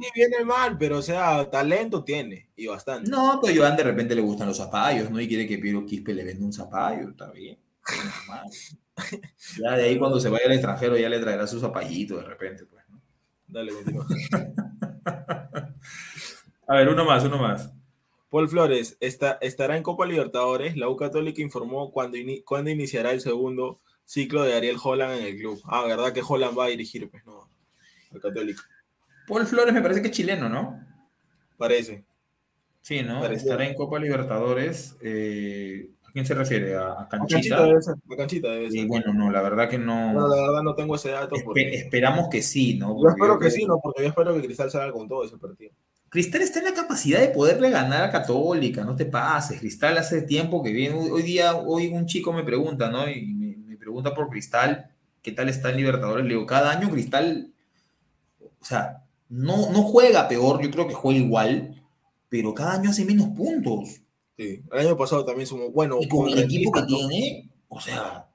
Speaker 2: sí viene mal, pero o sea, talento tiene y bastante.
Speaker 1: No, pero Joan de repente le gustan los zapallos, ¿no? Y quiere que Piero Quispe le venda un zapallo, está bien. Ya de ahí cuando se vaya al extranjero ya le traerá su zapallito de repente, pues, ¿no?
Speaker 2: Dale, continúa. *laughs*
Speaker 1: A ver, uno más, uno más.
Speaker 2: Paul Flores, está, estará en Copa Libertadores. La U Católica informó cuándo, cuándo iniciará el segundo ciclo de Ariel Holland en el club. Ah, ¿verdad que Holland va a dirigir? Pues no, al Católico.
Speaker 1: Paul Flores me parece que es chileno, ¿no?
Speaker 2: Parece.
Speaker 1: Sí, ¿no? Estará en Copa Libertadores. Eh, ¿A quién se refiere? ¿A, Canchita?
Speaker 2: A Canchita debe ser. A Canchita debe ser.
Speaker 1: Y bueno, no, la verdad que no.
Speaker 2: Bueno, la verdad no tengo ese dato.
Speaker 1: Porque... esperamos que sí, ¿no?
Speaker 2: Porque yo espero que sí, ¿no? Porque yo espero que Cristal salga con todo ese partido.
Speaker 1: Cristal está en la capacidad de poderle ganar a Católica, no te pases. Cristal hace tiempo que viene. Hoy día, hoy un chico me pregunta, ¿no? Y pregunta por Cristal, ¿qué tal está en Libertadores? Le digo, cada año Cristal, o sea, no, no juega peor, yo creo que juega igual, pero cada año hace menos puntos.
Speaker 2: Sí, el año pasado también somos bueno.
Speaker 1: Y con el equipo que tiene, o sea,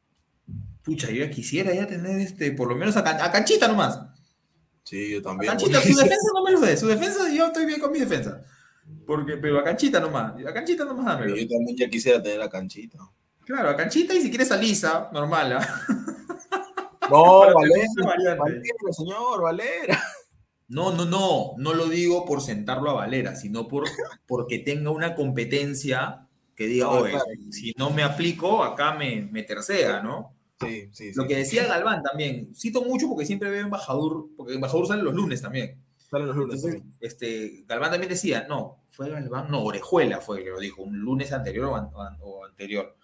Speaker 1: pucha, yo ya quisiera ya tener este, por lo menos a, a canchita nomás.
Speaker 2: Sí, yo también.
Speaker 1: A canchita, su *laughs* defensa no me lo sé, su defensa, yo estoy bien con mi defensa. Porque, pero a canchita nomás, a canchita nomás dámelo.
Speaker 2: Yo también ya quisiera tener a canchita.
Speaker 1: Claro, a canchita y si quieres a Lisa, normal. ¿eh?
Speaker 2: No, *laughs* Valera, Valera, señor, Valera.
Speaker 1: No, no, no, no lo digo por sentarlo a Valera, sino por, porque tenga una competencia que diga,
Speaker 2: No,
Speaker 1: oye,
Speaker 2: claro.
Speaker 1: si no me aplico, acá me, me tercea, ¿no?
Speaker 2: Sí, sí, sí.
Speaker 1: Lo que decía Galván también, cito mucho porque siempre veo Embajador, porque Embajador sale los lunes también.
Speaker 2: Salen los lunes.
Speaker 1: Entonces,
Speaker 2: sí.
Speaker 1: este, Galván también decía, no, fue Galván, no, Orejuela fue el que lo dijo, un lunes anterior o, an- o an- o anterior.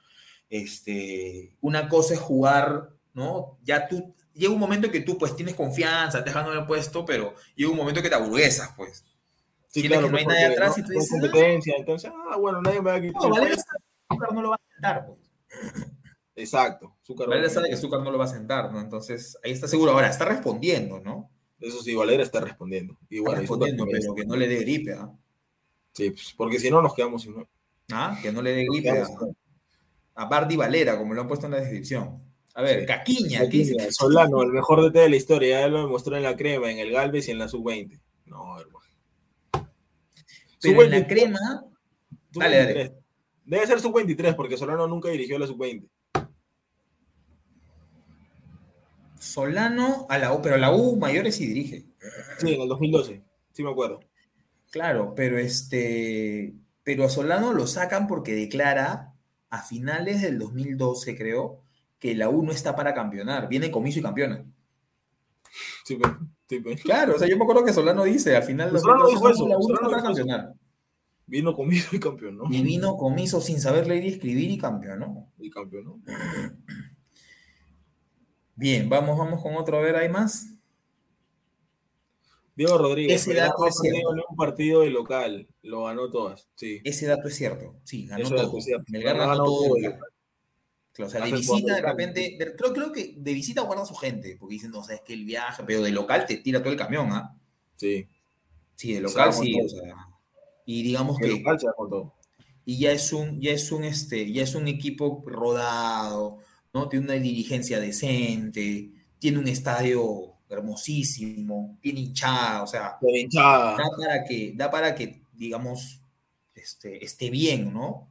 Speaker 1: Este, una cosa es jugar, ¿no? Ya tú, llega un momento en que tú pues tienes confianza, te dejan el puesto, pero llega un momento que te aburguesas, pues.
Speaker 2: Sí,
Speaker 1: Sientes que no hay
Speaker 2: porque
Speaker 1: nadie atrás y
Speaker 2: no
Speaker 1: tú
Speaker 2: hay
Speaker 1: dices,
Speaker 2: competencia, entonces, ah, bueno, nadie me va a quitar.
Speaker 1: No, Valera sabe que Zúcar no lo va a sentar, pues.
Speaker 2: Exacto. Zúcar
Speaker 1: Valera sabe que. Zúcar no lo va a sentar, ¿no? Entonces, ahí está seguro. Ahora, está respondiendo, ¿no?
Speaker 2: Eso sí, Valera está respondiendo. Y
Speaker 1: Está
Speaker 2: bueno,
Speaker 1: respondiendo, pero que no le dé gripe, ¿ah?
Speaker 2: Sí, pues, porque si no nos quedamos sin.
Speaker 1: ¿Ah? Que no le dé gripe
Speaker 2: sin-
Speaker 1: a Bardi Valera, como lo han puesto en la descripción. A ver,
Speaker 2: Sí.
Speaker 1: Caquiña, ¿qué dice?
Speaker 2: Caquiña, Solano, el mejor DT de la historia, ya lo demostró en la crema, en el Galvez y en la sub-20. No, hermano.
Speaker 1: Pero en la
Speaker 2: Sub-23,
Speaker 1: crema, Dale, dale.
Speaker 2: sub-23. Debe ser sub-23 porque Solano nunca dirigió la sub-20.
Speaker 1: Solano a la U, pero a la U mayores sí dirige.
Speaker 2: Sí, en el 2012. Sí me acuerdo.
Speaker 1: Claro, pero este, pero a Solano lo sacan porque declara a finales del 2012, creo, que la U no está para campeonar. Viene comiso y campeona.
Speaker 2: Sí, pues, sí, pues.
Speaker 1: Claro, o sea, yo me acuerdo que Solano dice al final del
Speaker 2: Solano
Speaker 1: 2012,
Speaker 2: dijo eso,
Speaker 1: "No, la U no está para
Speaker 2: dijo eso".
Speaker 1: campeonar.
Speaker 2: Vino conmigo y campeón, ¿no?
Speaker 1: Y vino comiso sin saber leer y escribir y campeonó.
Speaker 2: Y campeón, ¿no?
Speaker 1: Bien, vamos, vamos con otro. A ver, ¿hay más?
Speaker 2: Diego Rodríguez.
Speaker 1: Ese dato
Speaker 2: no
Speaker 1: es cierto.
Speaker 2: un partido de local. Lo ganó todas. Sí.
Speaker 1: Ese dato es cierto. Sí, ganó
Speaker 2: dato
Speaker 1: todo.
Speaker 2: es.
Speaker 1: Melgar
Speaker 2: Ganó
Speaker 1: ganó todo.
Speaker 2: todo
Speaker 1: local. Claro, o sea, de visita de repente, de- creo, creo que de visita guarda a su gente, porque dicen, no, sabes que el viaje, pero de local te tira todo el camión, ¿ah?
Speaker 2: Sí.
Speaker 1: Sí, de local sí,
Speaker 2: todo.
Speaker 1: o sea. Y digamos
Speaker 2: De
Speaker 1: que,
Speaker 2: local se todo.
Speaker 1: y ya es un, ya es un, este, ya es un equipo rodado, ¿no? Tiene una dirigencia decente, tiene un estadio hermosísimo, tiene hinchada, o sea,
Speaker 2: hinchada.
Speaker 1: da para que, da para que, digamos, este, esté bien, ¿no?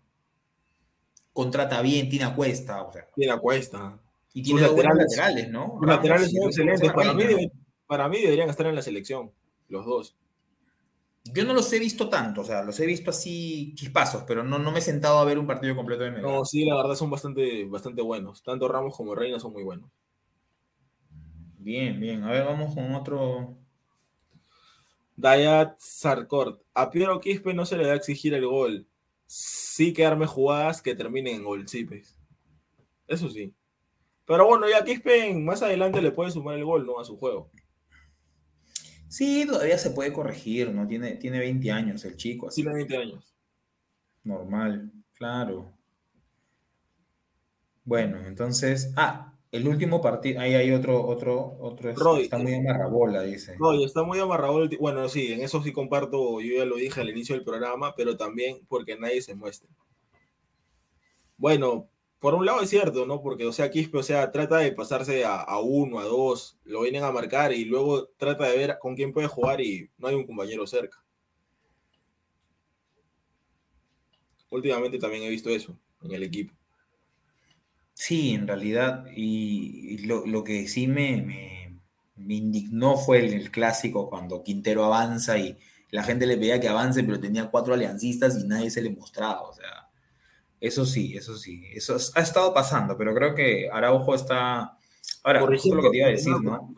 Speaker 1: Contrata bien, tiene acuesta, o sea,
Speaker 2: Tiene acuesta.
Speaker 1: y tiene
Speaker 2: laterales-
Speaker 1: laterales, ¿no?
Speaker 2: Los laterales son
Speaker 1: José
Speaker 2: excelentes. Para mí,
Speaker 1: Reina.
Speaker 2: debe- para mí deberían estar en la selección. Los dos.
Speaker 1: Yo no los he visto tanto, o sea, los he visto así chispazos, pero no, no me he sentado a ver un partido completo de Melgar.
Speaker 2: No, sí, la verdad son bastante, bastante buenos. Tanto Ramos como Reina son muy buenos.
Speaker 1: Bien, bien. A ver, vamos con otro.
Speaker 2: Dayat Sarkort. A Piero Quispe no se le da a exigir el gol. Sí que arme jugadas que terminen en gol, sí, pues. Eso sí. Pero bueno, ya Quispe más adelante le puede sumar el gol, ¿no? A su juego.
Speaker 1: Sí, todavía se puede corregir, ¿no? Tiene, tiene 20 años el chico, así.
Speaker 2: Tiene 20 años.
Speaker 1: Normal, claro. Bueno, entonces. Ah, el último partido. Ahí hay otro, otro, otro. este,
Speaker 2: Roy.
Speaker 1: está muy amarrabola, dice.
Speaker 2: No, y está muy ti- Bueno, sí, en eso sí comparto, yo ya lo dije al inicio del programa, pero también porque nadie se muestra. Bueno, por un lado es cierto, ¿no? Porque, o sea, Quispe, o sea, trata de pasarse a, a uno, a dos, lo vienen a marcar y luego trata de ver con quién puede jugar y no hay un compañero cerca. Últimamente también he visto eso en el equipo.
Speaker 1: Sí, en realidad, y, y lo, lo que sí me, me, me indignó fue el, el clásico cuando Quintero avanza y, la gente le pedía que avance, pero tenía cuatro aliancistas y nadie se le mostraba, o sea, eso sí, eso sí, eso ha estado pasando, pero creo que Araujo está... Ahora, justo lo que te iba a decir, ¿no?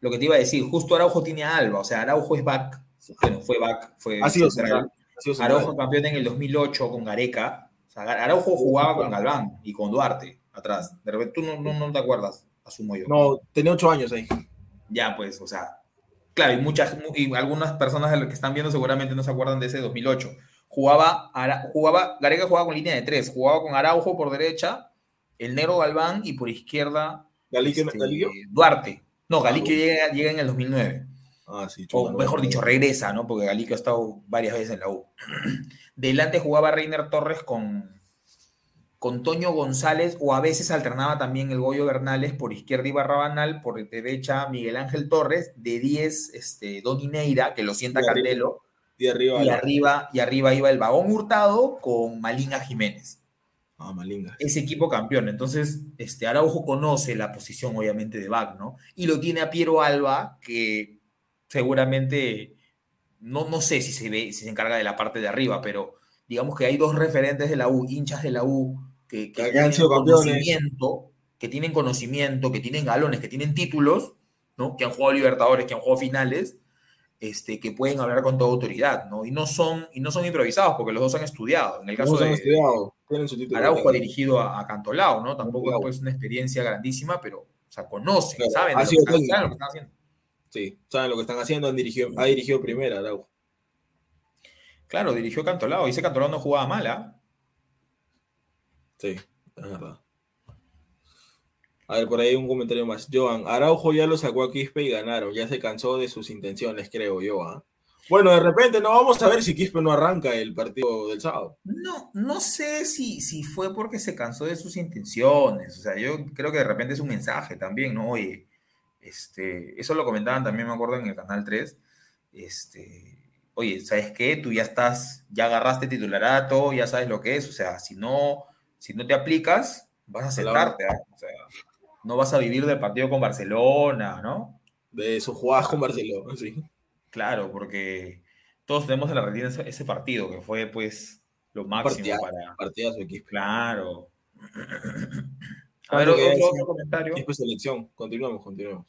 Speaker 1: Lo que te iba a decir, justo Araujo tiene a Alba, o sea, Araujo es back, bueno, fue back, fue...
Speaker 2: Ha sido
Speaker 1: Araujo campeón en el 2008 con Gareca, sea, Araujo jugaba con Galván y con Duarte atrás, de repente tú no, no te acuerdas, asumo yo.
Speaker 2: No, tenía ocho años ahí.
Speaker 1: Ya, pues, o sea, claro, y muchas, y algunas personas de que están viendo seguramente no se acuerdan de ese 2008. Jugaba, jugaba, Gareca jugaba con línea de tres, jugaba con Araujo por derecha, el negro Galván y por izquierda
Speaker 2: este,
Speaker 1: Duarte. No, Galiquio llega, llega, en el 2009.
Speaker 2: Ah, sí,
Speaker 1: o mejor dicho, regresa, ¿no? Porque Galiquio ha estado varias veces en la U. *clears throat* Delante jugaba Reiner Torres con, con Toño González o a veces alternaba también el Goyo Bernales por izquierda y Barrabanal, por derecha Miguel Ángel Torres, de 10 este, Don Ineira, que lo sienta Candelo,
Speaker 2: y arriba,
Speaker 1: y arriba, y arriba iba el Vagón Hurtado con Malinga Jiménez.
Speaker 2: Ah, Malinga.
Speaker 1: Ese equipo campeón. Entonces, este, Araujo conoce la posición, obviamente, de back, ¿no? Y lo tiene a Piero Alba, que seguramente, no, no sé si se ve, si se encarga de la parte de arriba, pero digamos que hay dos referentes de la U, hinchas de la U, que, tienen conocimiento, que tienen conocimiento, que tienen galones, que tienen títulos, ¿no? Que han jugado Libertadores, que han jugado finales, este, que pueden hablar con toda autoridad, ¿no? Y no son, y no son improvisados, porque los dos han estudiado. En el caso de
Speaker 2: estudiado, su
Speaker 1: Araujo ha dirigido a, Cantolao, ¿no? Tampoco es una experiencia grandísima, pero, o sea, conocen, saben, lo que están, haciendo.
Speaker 2: Sí, saben lo que están haciendo, han dirigido, ha dirigido primera Araujo.
Speaker 1: Claro, dirigió Cantolao, y ese Cantolao no jugaba mal, ¿ah?
Speaker 2: Sí, es verdad. A ver, por ahí un comentario más. Joan, Araujo ya lo sacó a Quispe y ganaron. Ya se cansó de sus intenciones, creo yo. ¿ah? Bueno, de repente no vamos a ver si Quispe no arranca el partido del sábado.
Speaker 1: No, no sé si, si fue porque se cansó de sus intenciones. O sea, yo creo que de repente es un mensaje también, ¿no? Oye, este, eso lo comentaban también, me acuerdo, en el canal 3. Este, oye, ¿sabes qué? Tú ya estás, ya agarraste titularato, ya sabes lo que es. O sea, si no si no te aplicas, vas a sentarte. ¿ah? O sea, no vas a vivir del partido con Barcelona, ¿no?
Speaker 2: De sus jugadas con Barcelona, sí.
Speaker 1: Claro, porque todos tenemos en la realidad ese partido que fue, pues, lo máximo
Speaker 2: para. su equipo.
Speaker 1: Claro. A ver, otro, otro comentario.
Speaker 2: selección. Continuamos, continuamos.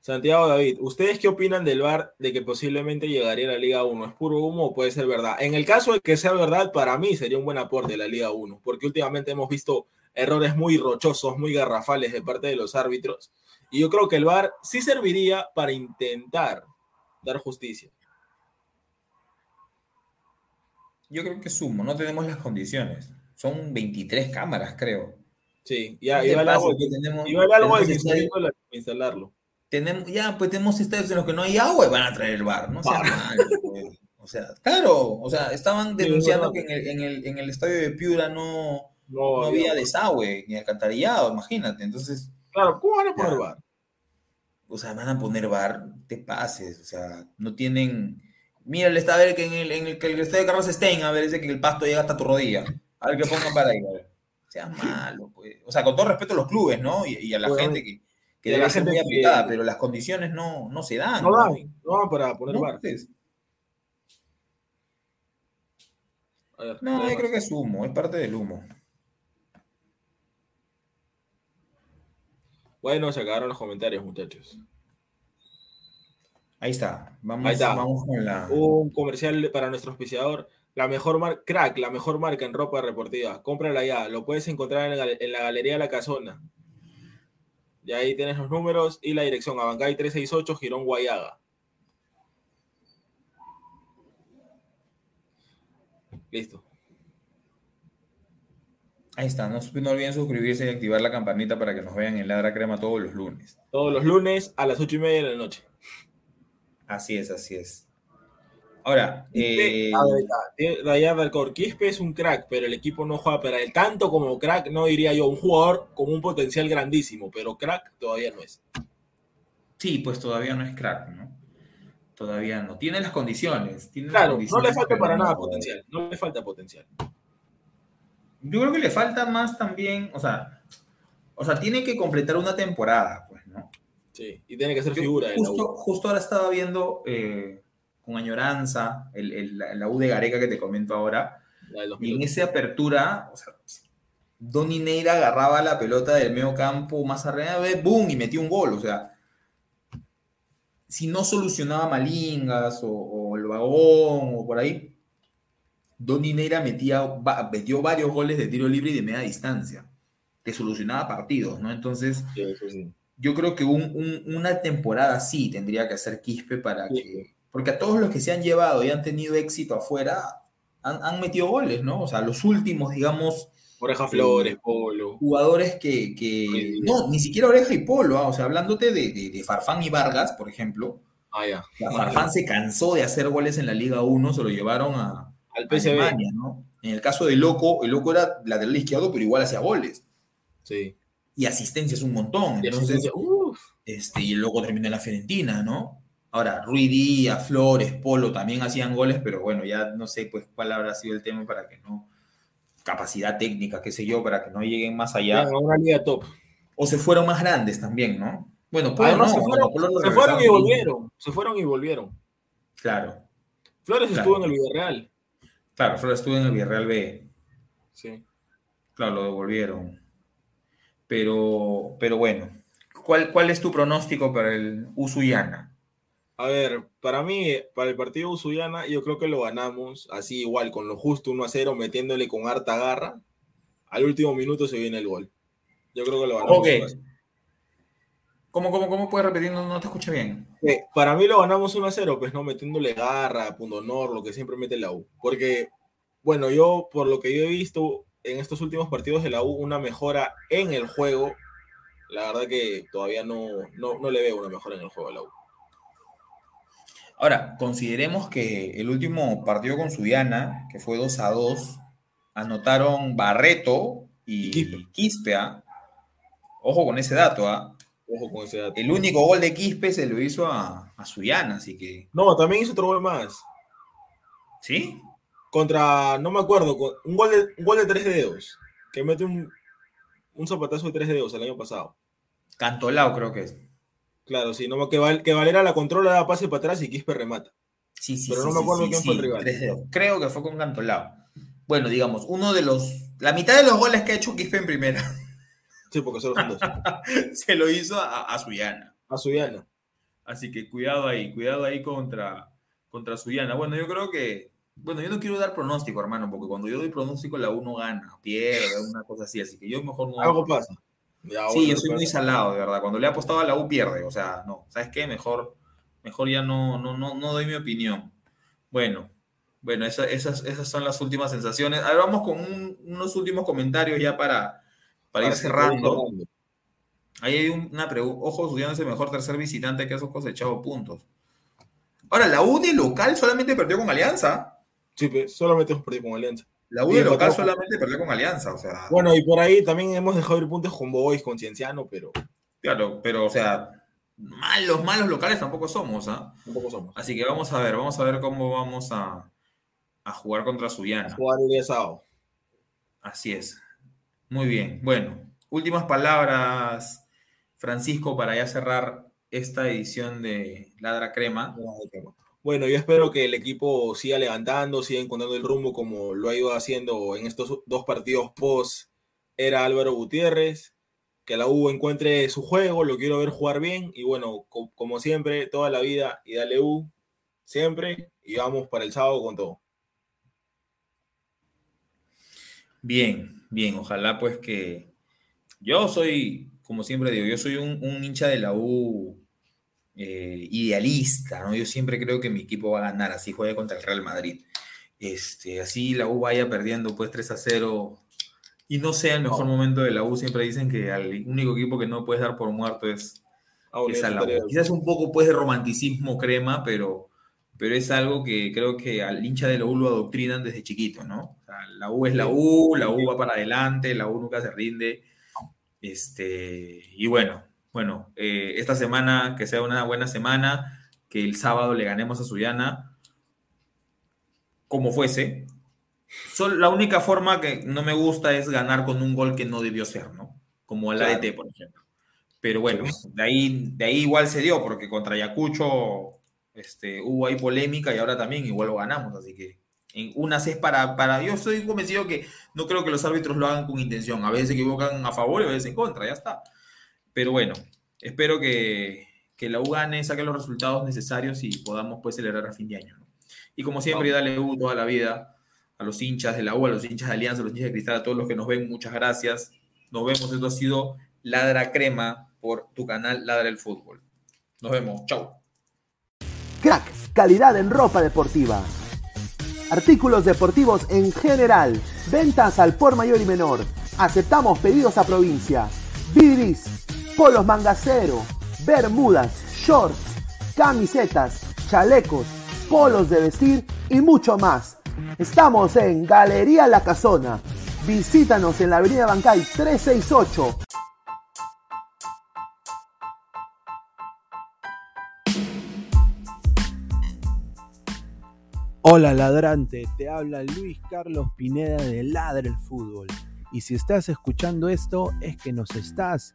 Speaker 2: Santiago David, ¿ustedes qué opinan del VAR de que posiblemente llegaría a la Liga 1? ¿Es puro humo o puede ser verdad? En el caso de que sea verdad, para mí sería un buen aporte la Liga 1, porque últimamente hemos visto errores muy rochosos, muy garrafales de parte de los árbitros, y yo creo que el VAR sí serviría para intentar dar justicia.
Speaker 1: Yo creo que es humo, no tenemos las condiciones. Son 23 cámaras, creo.
Speaker 2: Sí, ya, iba el agua, de instalarlo
Speaker 1: tenemos, ya, pues tenemos estadios en los que no hay agua y van a traer el bar, ¿no? O sea, pues. o sea claro, o sea, estaban denunciando que en el, en, el, en el, estadio de Piura no, no, había desagüe ni alcantarillado, imagínate. Entonces.
Speaker 2: Claro, ¿cómo van a poner bar?
Speaker 1: O sea, van a poner bar, te pases, o sea, no tienen. Mira, el estadio que en el, en el, que el estadio de Carlos Stein, a ver, dice que el pasto llega hasta tu rodilla. A ver que pongan para ahí, a ver. *laughs* Sea malo, pues. O sea, con todo respeto a los clubes, ¿no? Y, y a la gente que, que debe ser muy aplicada, pero las condiciones no, no se dan.
Speaker 2: No dan, no dan para poner bar.
Speaker 1: no, yo creo que es humo, es parte del humo.
Speaker 2: Bueno, se acabaron los comentarios, muchachos.
Speaker 1: Ahí está. Vamos, Ahí está. Vamos con la...
Speaker 2: Un comercial para nuestro auspiciador. La mejor marca, crack, la mejor marca en ropa deportiva. Cómprala ya. Lo puedes encontrar en, en la Galería La Casona. Y ahí tienes los números y la dirección. Abancay 368, Girón Guayaga. Listo.
Speaker 1: Ahí está, no, no, olviden suscribirse y activar la campanita para que nos vean en Ladra Crema todos los lunes.
Speaker 2: Todos los lunes a las ocho y media de la noche.
Speaker 1: Así es, así es. Ahora,
Speaker 2: eh, Rayad Alcor, Quispe es un crack, pero el equipo no juega para él. Tanto como crack, no diría yo, un jugador con un potencial grandísimo, pero crack todavía no es.
Speaker 1: Sí, pues todavía no es crack, ¿no? Todavía no. Tiene las condiciones.
Speaker 2: claro, no le falta para nada potencial. No le falta potencial.
Speaker 1: Yo creo que le falta más también, o sea, o sea, tiene que completar una temporada, pues, ¿no?
Speaker 2: Sí, y tiene que ser figura.
Speaker 1: Justo, justo ahora estaba viendo eh, con añoranza el, la U de Gareca que te comento ahora. Y en esa apertura, o sea, Donny Neira agarraba la pelota del medio campo más arriba, ¡boom! y metió un gol. O sea, si no solucionaba Malingas o, el vagón o por ahí, Donny Neira metía, metió varios goles de tiro libre y de media distancia, que solucionaba partidos, ¿no? Entonces, yo creo que una temporada sí tendría que hacer Quispe para que. Porque a todos los que se han llevado y han tenido éxito afuera han, metido goles, ¿no? O sea, los últimos, digamos.
Speaker 2: Oreja Flores, Polo.
Speaker 1: Jugadores que. no, ni siquiera Oreja y Polo, ¿ah? o sea, hablándote de, Farfán y Vargas, por ejemplo.
Speaker 2: Ah, ya.
Speaker 1: Farfán se cansó de hacer goles en la Liga 1, se lo llevaron a,
Speaker 2: al PSV.
Speaker 1: ¿no? En el caso de Loco, el Loco era lateral izquierdo, pero igual hacía goles.
Speaker 2: Sí
Speaker 1: y asistencia es un montón. Entonces, este, y el loco terminó en la Fiorentina, ¿no? Ahora, Rui Díaz, Flores, Polo también hacían goles, pero bueno, ya no sé pues cuál habrá sido el tema para que no. Capacidad técnica, qué sé yo, para que no lleguen más allá.
Speaker 2: una liga top.
Speaker 1: O se fueron más grandes también, ¿no? Bueno, Polo no,
Speaker 2: se fueron, y volvieron. Se fueron y volvieron.
Speaker 1: Claro.
Speaker 2: Flores estuvo en el Villarreal.
Speaker 1: Claro, Flores estuvo en el Villarreal B.
Speaker 2: Sí.
Speaker 1: Claro, lo devolvieron. Pero, pero bueno, ¿cuál, ¿cuál es tu pronóstico para el Usuyana?
Speaker 2: A ver, para mí, para el partido Usuyana, yo creo que lo ganamos así igual, con lo justo 1 a 0, metiéndole con harta garra. Al último minuto se viene el gol. Yo creo que lo ganamos.
Speaker 1: ¿Cómo, cómo, cómo puedes repetir? No, te escuché bien.
Speaker 2: para mí lo ganamos 1 a 0, pues no metiéndole garra, punto honor, lo que siempre mete la U. Porque, bueno, yo por lo que yo he visto, en estos últimos partidos de la U una mejora en el juego. La verdad que todavía no, no, le veo una mejora en el juego de la U.
Speaker 1: Ahora, consideremos que el último partido con Suyana, que fue 2 a 2, anotaron Barreto y Quispe. ¿ah? Ojo con ese dato, ¿ah?
Speaker 2: Ojo con ese dato.
Speaker 1: El único gol de Quispe se lo hizo a, a Suyana, así que.
Speaker 2: No, también hizo otro gol más.
Speaker 1: ¿Sí?
Speaker 2: contra, no me acuerdo, un gol de, un gol de tres dedos, que mete un, un zapatazo de tres dedos el año pasado.
Speaker 1: Cantolao creo que es.
Speaker 2: Claro, sí, no, que, Val, que Valera la controla, da pase para atrás y Quispe remata.
Speaker 1: Sí, sí,
Speaker 2: Pero no me acuerdo quién fue el rival.
Speaker 1: Creo que fue con Cantolao. Bueno, digamos, uno de los. La mitad de los goles que ha hecho Quispe en primera. *laughs*
Speaker 2: Sí, porque solo son dos. *laughs*
Speaker 1: Se lo hizo a, a Suyana.
Speaker 2: A Suyana.
Speaker 1: Así que cuidado ahí, cuidado ahí contra, contra Suyana. Bueno, yo creo que bueno, yo no quiero dar pronóstico, hermano, porque cuando yo doy pronóstico, la uno gana, pierde, una cosa así. Así que yo mejor no.
Speaker 2: Algo pasa.
Speaker 1: Sí, yo soy muy salado, de verdad. Cuando le he apostado a la U, pierde. O sea, no. ¿Sabes qué? Mejor, mejor ya no, no, no, no doy mi opinión. Bueno, bueno, esas, esas son las últimas sensaciones. Ahora vamos con unos últimos comentarios ya para, para, ir cerrando. Ahí hay una pregunta. Ojo, estudiando el mejor tercer visitante que ha cosechado puntos. Ahora, la U de local solamente perdió con Alianza.
Speaker 2: Sí, solamente hemos perdido con Alianza.
Speaker 1: La U de local solamente perdió con Alianza, o sea.
Speaker 2: Bueno, y por ahí también hemos dejado ir puntos con Boys, con Cienciano, pero.
Speaker 1: Claro, pero, o sea, malos, malos locales tampoco somos, ¿ah?
Speaker 2: Tampoco somos.
Speaker 1: Así que vamos a ver, vamos a ver cómo vamos a, jugar contra Suyana.
Speaker 2: jugar el día sábado.
Speaker 1: Así es. Muy bien. Bueno, últimas palabras, Francisco, para ya cerrar esta edición de Ladra Crema.
Speaker 2: Bueno, yo espero que el equipo siga levantando, siga encontrando el rumbo como lo ha ido haciendo en estos dos partidos post era Álvaro Gutiérrez, que la U encuentre su juego, lo quiero ver jugar bien y bueno, como siempre, toda la vida y dale U siempre y vamos para el sábado con todo.
Speaker 1: Bien, bien, ojalá pues que yo soy, como siempre digo, yo soy un, un hincha de la U eh, idealista, ¿no? Yo siempre creo que mi equipo va a ganar, así juegue contra el Real Madrid. Este, así la U vaya perdiendo pues 3 a 0 y no sea el mejor momento de la U, siempre dicen que el único equipo que no puedes dar por muerto es, ah, la U. Quizás un poco pues de romanticismo crema, pero, pero es algo que creo que al hincha de la U lo adoctrinan desde chiquito, ¿no? la U es la U, la U va para adelante, la U nunca se rinde. Este, y bueno, bueno, eh, esta semana que sea una buena semana, que el sábado le ganemos a Suyana, como fuese. la única forma que no me gusta es ganar con un gol que no debió ser, ¿no? Como el ADT, por ejemplo. Pero bueno, de ahí, de ahí igual se dio, porque contra Ayacucho este, hubo ahí polémica y ahora también igual lo ganamos, así que en unas es para, para, yo estoy convencido que no creo que los árbitros lo hagan con intención, a veces se equivocan a favor y a veces en contra, ya está. Pero bueno, espero que, que la U gane, saque los resultados necesarios y podamos pues celebrar a fin de año. Y como siempre, dale U toda la vida a los hinchas de la U, a los hinchas de Alianza, a los hinchas de Cristal, a todos los que nos ven, muchas gracias. Nos vemos, esto ha sido Ladra Crema por tu canal Ladra el Fútbol. Nos vemos, chao.
Speaker 3: Crack, calidad en ropa deportiva. Artículos deportivos en general. Ventas al por mayor y menor. Aceptamos pedidos a provincia. Bidris, polos mangacero, bermudas, shorts, camisetas, chalecos, polos de vestir y mucho más. Estamos en Galería La Casona. Visítanos en la Avenida Bancay 368. Hola ladrante, te habla Luis Carlos Pineda de Ladre el Fútbol. Y si estás escuchando esto es que nos estás